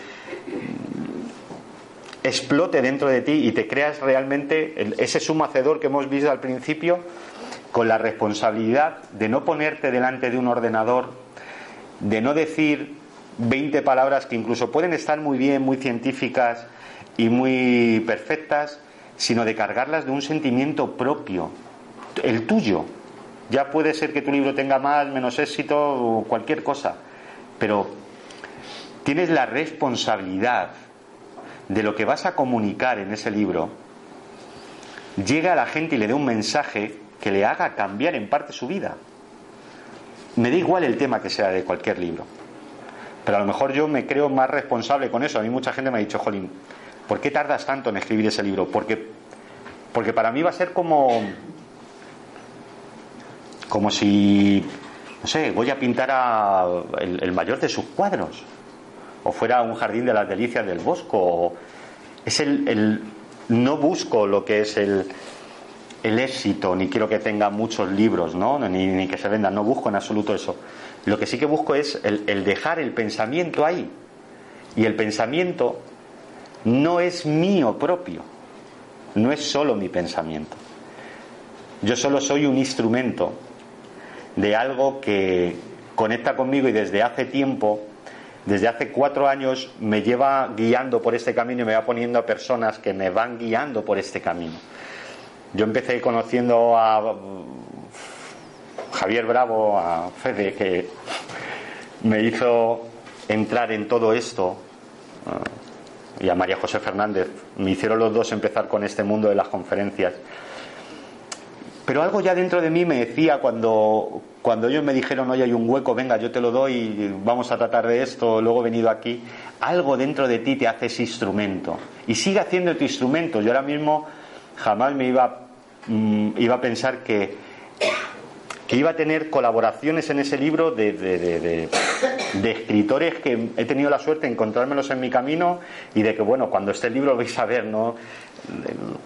explote dentro de ti y te creas realmente ese sumacedor que hemos visto al principio con la responsabilidad de no ponerte delante de un ordenador, de no decir 20 palabras que incluso pueden estar muy bien, muy científicas y muy perfectas, sino de cargarlas de un sentimiento propio, el tuyo. Ya puede ser que tu libro tenga más, menos éxito o cualquier cosa, pero tienes la responsabilidad de lo que vas a comunicar en ese libro, llega a la gente y le dé un mensaje que le haga cambiar en parte su vida. Me da igual el tema que sea de cualquier libro, pero a lo mejor yo me creo más responsable con eso. A mí mucha gente me ha dicho, Jolín, ¿Por qué tardas tanto en escribir ese libro? Porque, porque para mí va a ser como, como si, no sé, Goya pintara el, el mayor de sus cuadros, o fuera un jardín de las delicias del bosco. Es el, el, no busco lo que es el, el éxito, ni quiero que tenga muchos libros, ¿no? Ni, ni, que se vendan, no busco en absoluto eso. Lo que sí que busco es el, el dejar el pensamiento ahí. Y el pensamiento no es mío propio, no es solo mi pensamiento. Yo solo soy un instrumento de algo que conecta conmigo y desde hace tiempo, desde hace cuatro años, me lleva guiando por este camino y me va poniendo a personas que me van guiando por este camino. Yo empecé conociendo a Javier Bravo, a Fede, que me hizo entrar en todo esto y a María José Fernández. Me hicieron los dos empezar con este mundo de las conferencias. Pero algo ya dentro de mí me decía cuando, cuando ellos me dijeron, oye, hay un hueco, venga, yo te lo doy, vamos a tratar de esto, luego he venido aquí, algo dentro de ti te hace ese instrumento. Y sigue haciendo tu instrumento. Yo ahora mismo jamás me iba, mm, iba a pensar que, que iba a tener colaboraciones en ese libro de, de, escritores que he tenido la suerte de encontrármelos en mi camino y de que, bueno, cuando este libro vais a ver, ¿no?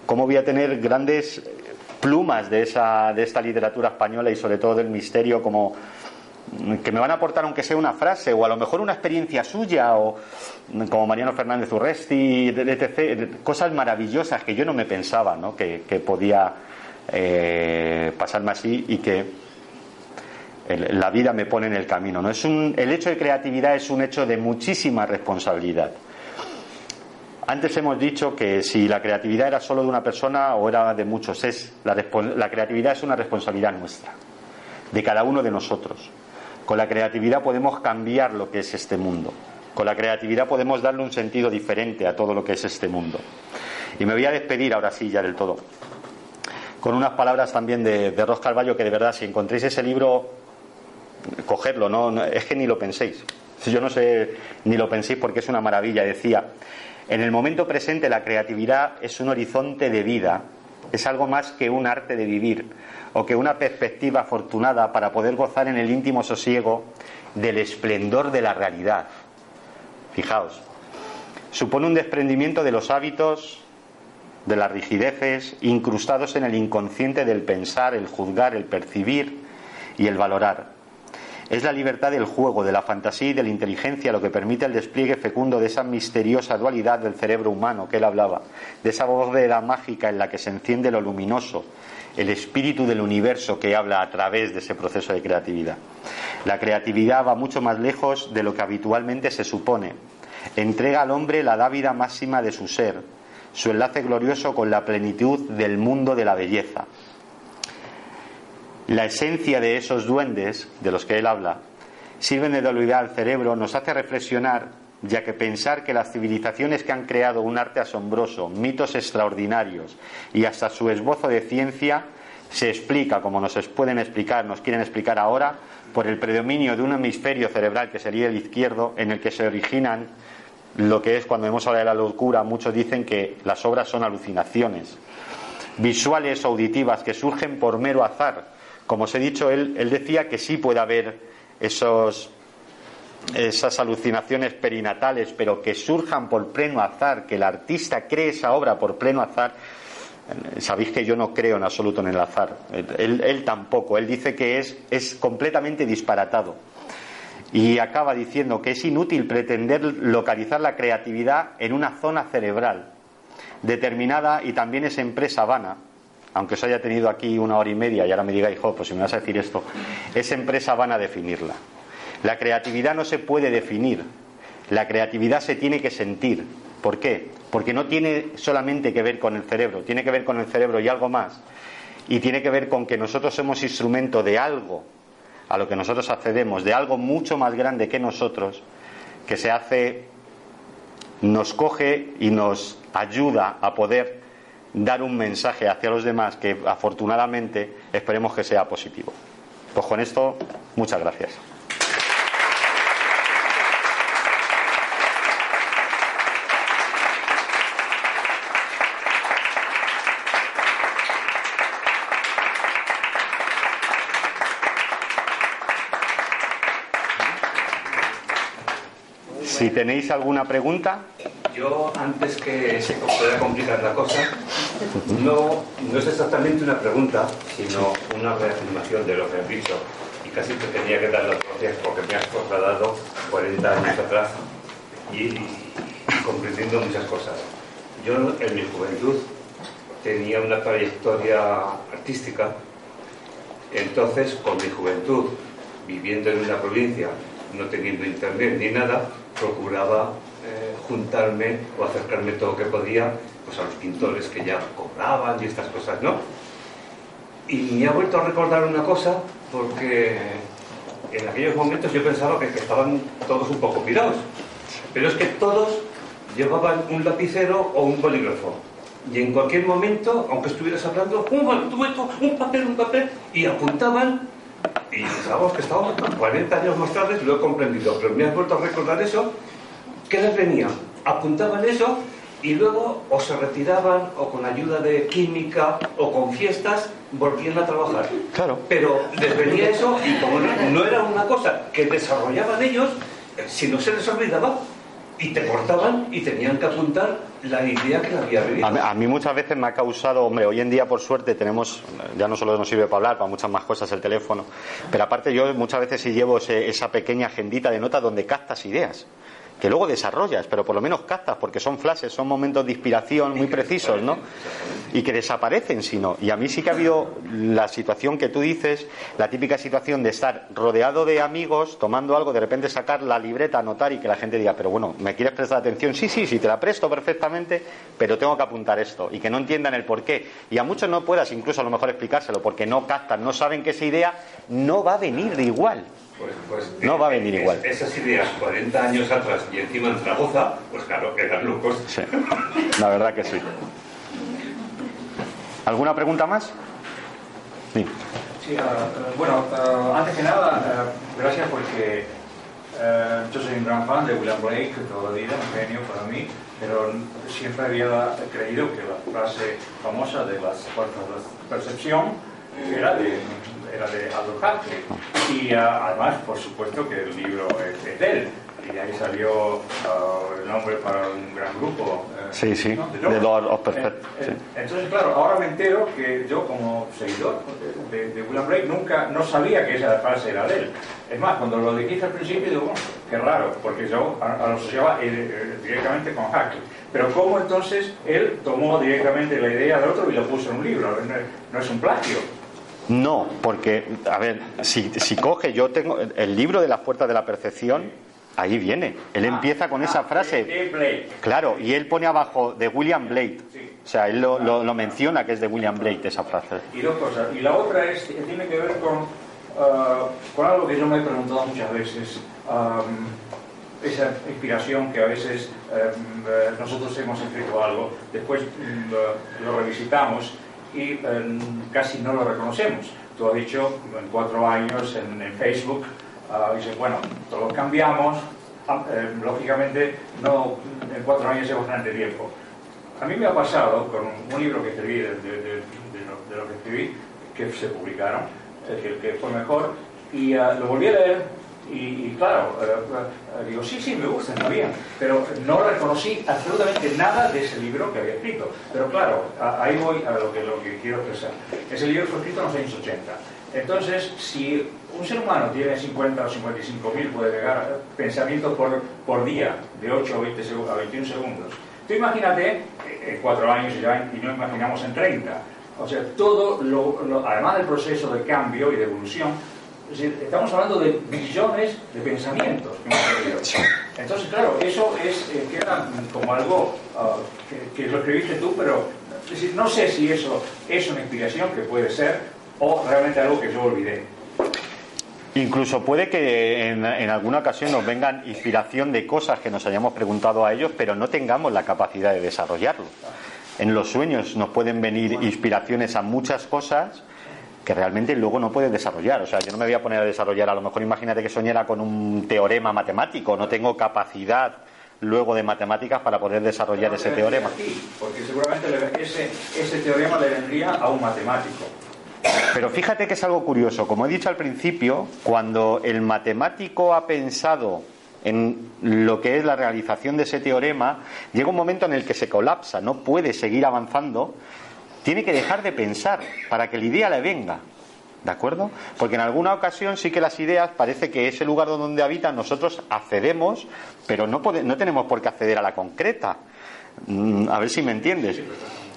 Cómo voy a tener grandes plumas de, esa, de esta literatura española y sobre todo del misterio como que me van a aportar aunque sea una frase o a lo mejor una experiencia suya o como Mariano Fernández Urresti, etc. Cosas maravillosas que yo no me pensaba ¿no? que, podía eh, pasarme así y que la vida me pone en el camino. ¿no? Es un, el hecho de creatividad es un hecho de muchísima responsabilidad. Antes hemos dicho que si la creatividad era solo de una persona o era de muchos, es la, la creatividad es una responsabilidad nuestra, de cada uno de nosotros. Con la creatividad podemos cambiar lo que es este mundo. Con la creatividad podemos darle un sentido diferente a todo lo que es este mundo. Y me voy a despedir ahora sí ya del todo. con unas palabras también de, Ros Carballo que de verdad, si encontréis ese libro, cogerlo, no, es que ni lo penséis. Yo no sé ni lo penséis porque es una maravilla. Decía, en el momento presente la creatividad es un horizonte de vida, es algo más que un arte de vivir o que una perspectiva afortunada para poder gozar en el íntimo sosiego del esplendor de la realidad. Fijaos, supone un desprendimiento de los hábitos, de las rigideces incrustados en el inconsciente del pensar, el juzgar, el percibir y el valorar. Es la libertad del juego, de la fantasía y de la inteligencia lo que permite el despliegue fecundo de esa misteriosa dualidad del cerebro humano que él hablaba, de esa bóveda mágica en la que se enciende lo luminoso, el espíritu del universo que habla a través de ese proceso de creatividad. La creatividad va mucho más lejos de lo que habitualmente se supone. Entrega al hombre la dávida máxima de su ser, su enlace glorioso con la plenitud del mundo de la belleza la esencia de esos duendes de los que él habla sirven de dualidad al cerebro, nos hace reflexionar, ya que pensar que las civilizaciones que han creado un arte asombroso, mitos extraordinarios y hasta su esbozo de ciencia se explica, como nos pueden explicar, nos quieren explicar ahora, por el predominio de un hemisferio cerebral que sería el izquierdo, en el que se originan lo que es cuando hemos hablado de la locura, muchos dicen que las obras son alucinaciones visuales o auditivas que surgen por mero azar, como os he dicho, él, decía que sí puede haber esos, esas alucinaciones perinatales, pero que surjan por pleno azar, que el artista cree esa obra por pleno azar. Sabéis que yo no creo en absoluto en el azar. Él, él tampoco. Él dice que es, es completamente disparatado. Y acaba diciendo que es inútil pretender localizar la creatividad en una zona cerebral determinada y también es empresa vana aunque os haya tenido aquí una hora y media y ahora me diga, hijo, pues si me vas a decir esto, esa empresa van a definirla. La creatividad no se puede definir, la creatividad se tiene que sentir. ¿Por qué? Porque no tiene solamente que ver con el cerebro, tiene que ver con el cerebro y algo más. Y tiene que ver con que nosotros somos instrumento de algo a lo que nosotros accedemos, de algo mucho más grande que nosotros, que se hace, nos coge y nos ayuda a poder dar un mensaje hacia los demás que afortunadamente esperemos que sea positivo. Pues con esto, muchas gracias. Si tenéis alguna pregunta. Yo, antes que se pueda complicar la cosa, no, no es exactamente una pregunta, sino una reafirmación de lo que has dicho. Y casi te tenía que dar las gracias porque me has trasladado 40 años atrás y, comprendiendo muchas cosas. Yo, en mi juventud, tenía una trayectoria artística. Entonces, con mi juventud, viviendo en una provincia, no teniendo internet ni nada, procuraba eh, juntarme o acercarme todo lo que podía pues a los pintores que ya cobraban y estas cosas, ¿no? Y me ha vuelto a recordar una cosa porque en aquellos momentos yo pensaba que, estaban todos un poco pirados, pero es que todos llevaban un lapicero o un bolígrafo. Y en cualquier momento, aunque estuvieras hablando, un, un papel, un papel, y apuntaban y pensábamos que estábamos 40 años más tarde, lo he comprendido, pero me has vuelto a recordar eso, ¿qué les venía? Apuntaban eso y luego o se retiraban o con ayuda de química o con fiestas volvían a trabajar. Claro. Pero les venía eso y como no era una cosa que desarrollaban ellos, eh, si no se les olvidaba, y te cortaban y tenían que apuntar la idea que le había vivido. A, mí muchas veces me ha causado, hombre, hoy en día por suerte tenemos, ya no solo nos sirve para hablar, para muchas más cosas el teléfono, pero aparte yo muchas veces sí llevo esa pequeña agendita de notas donde captas ideas que luego desarrollas, pero por lo menos captas, porque son flashes, son momentos de inspiración muy precisos, ¿no? Y que desaparecen, si no. Y a mí sí que ha habido la situación que tú dices, la típica situación de estar rodeado de amigos, tomando algo, de repente sacar la libreta, anotar y que la gente diga, pero bueno, ¿me quieres prestar atención? Sí, sí, sí, te la presto perfectamente, pero tengo que apuntar esto. Y que no entiendan el por qué. Y a muchos no puedas incluso a lo mejor explicárselo, porque no captan, no saben que esa idea no va a venir de igual. Pues, pues, no va a venir igual. Esas ideas 40 años atrás y encima en Zaragoza, pues claro, eran locos. Sí, la verdad que sí. ¿Alguna pregunta más? Sí. Sí, ah, bueno, ah, antes que nada, gracias porque yo soy un gran fan de William Blake toda la vida, un genio para mí, pero siempre había creído que la frase famosa de de percepción era de, era de Aldous Huxley. Y además, por supuesto, que el libro es de él y ahí salió uh, el nombre para un gran grupo. Eh, sí, sí, de Lord of Perfect. Eh, eh, entonces, claro, ahora me entero que yo como seguidor de, William Blake nunca, no sabía que esa frase era de él. Es más, cuando lo dijiste al principio, digo, bueno, qué raro, porque yo lo asociaba directamente con Huxley. Pero ¿cómo entonces él tomó directamente la idea del otro y lo puso en un libro? No es un plagio. No, porque, a ver, si, si coge, yo tengo el libro de las puertas de la percepción, Ahí viene. Él ah, empieza con esa ah, frase. Claro, y él pone abajo de William Blake. O sea, él lo, lo, menciona que es de William Blake esa frase. Y dos cosas. Y la otra es, tiene que ver con, uh, con algo que yo me he preguntado muchas veces. Um, esa inspiración que a veces um, uh, nosotros hemos escrito algo, después um, lo revisitamos y um, casi no lo reconocemos. Tú has dicho en cuatro años en, en Facebook Uh, dice, bueno, todos cambiamos, ah, eh, lógicamente no, en cuatro años es bastante tiempo. A mí me ha pasado con un libro que escribí, de, lo, que escribí, que se publicaron, el que fue mejor, y ah, lo volví a leer y, claro, eh, digo, sí, sí, me gusta, está bien, pero no reconocí absolutamente nada de ese libro que había escrito. Pero claro, ahí voy a lo que, lo que quiero expresar. Ese libro fue escrito en los años 80. Entonces, si un ser humano tiene 50 o 55 mil, puede llegar a pensamientos por, por día, de 8 a, 20 a 21 segundos. Tú imagínate, eh, en 4 años ya, y no imaginamos en 30. O sea, todo, lo, además del proceso de cambio y de evolución, estamos hablando de billones de pensamientos Entonces, claro, eso es, eh, queda como algo ah, que, que, lo escribiste tú, pero no sé si eso es una inspiración que puede ser o realmente algo que yo olvidé. Incluso puede que en, alguna ocasión nos vengan inspiración de cosas que nos hayamos preguntado a ellos, pero no tengamos la capacidad de desarrollarlo. En los sueños nos pueden venir inspiraciones a muchas cosas que realmente luego no puedes desarrollar. O sea, yo no me voy a poner a desarrollar, a lo mejor imagínate que soñara con un teorema matemático, no tengo capacidad luego de matemáticas para poder desarrollar ese teorema. porque seguramente ese, ese teorema le vendría a un matemático. Pero fíjate que es algo curioso. Como he dicho al principio, cuando el matemático ha pensado en lo que es la realización de ese teorema, llega un momento en el que se colapsa, no puede seguir avanzando, tiene que dejar de pensar para que la idea le venga. ¿De acuerdo? Porque en alguna ocasión sí que las ideas parece que ese lugar donde habitan nosotros accedemos, pero no, no tenemos por qué acceder a la concreta. Mm, a ver si me entiendes.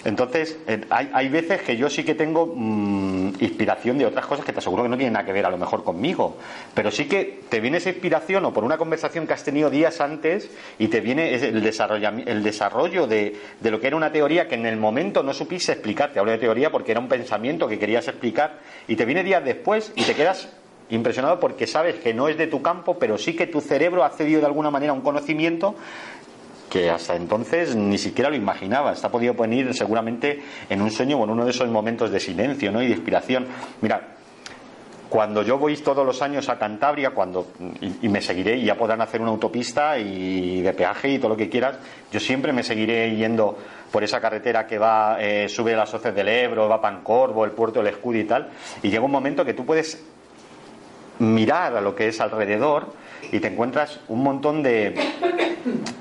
Entonces, eh, hay, veces que yo sí que tengo mm, inspiración de otras cosas que te aseguro que no tienen nada que ver a lo mejor conmigo, pero sí que te viene esa inspiración o por una conversación que has tenido días antes y te viene el desarrollo, el desarrollo de, de lo que era una teoría que en el momento no supiste explicar. Te hablo de teoría porque era un pensamiento que querías explicar y te viene días después y te quedas impresionado porque sabes que no es de tu campo, pero sí que tu cerebro ha cedido de alguna manera a un conocimiento que hasta entonces ni siquiera lo imaginaba. Está podido venir seguramente en un sueño o en uno de esos momentos de silencio ¿no? y de inspiración. Mira, cuando yo voy todos los años a Cantabria, cuando y, me seguiré, y ya podrán hacer una autopista y de peaje y todo lo que quieras, yo siempre me seguiré yendo por esa carretera que va, eh, sube las hoces del Ebro, va a Pancorvo, el puerto del Escudo y tal, y llega un momento que tú puedes mirar a lo que es alrededor y te encuentras un montón de,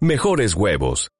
mejores huevos.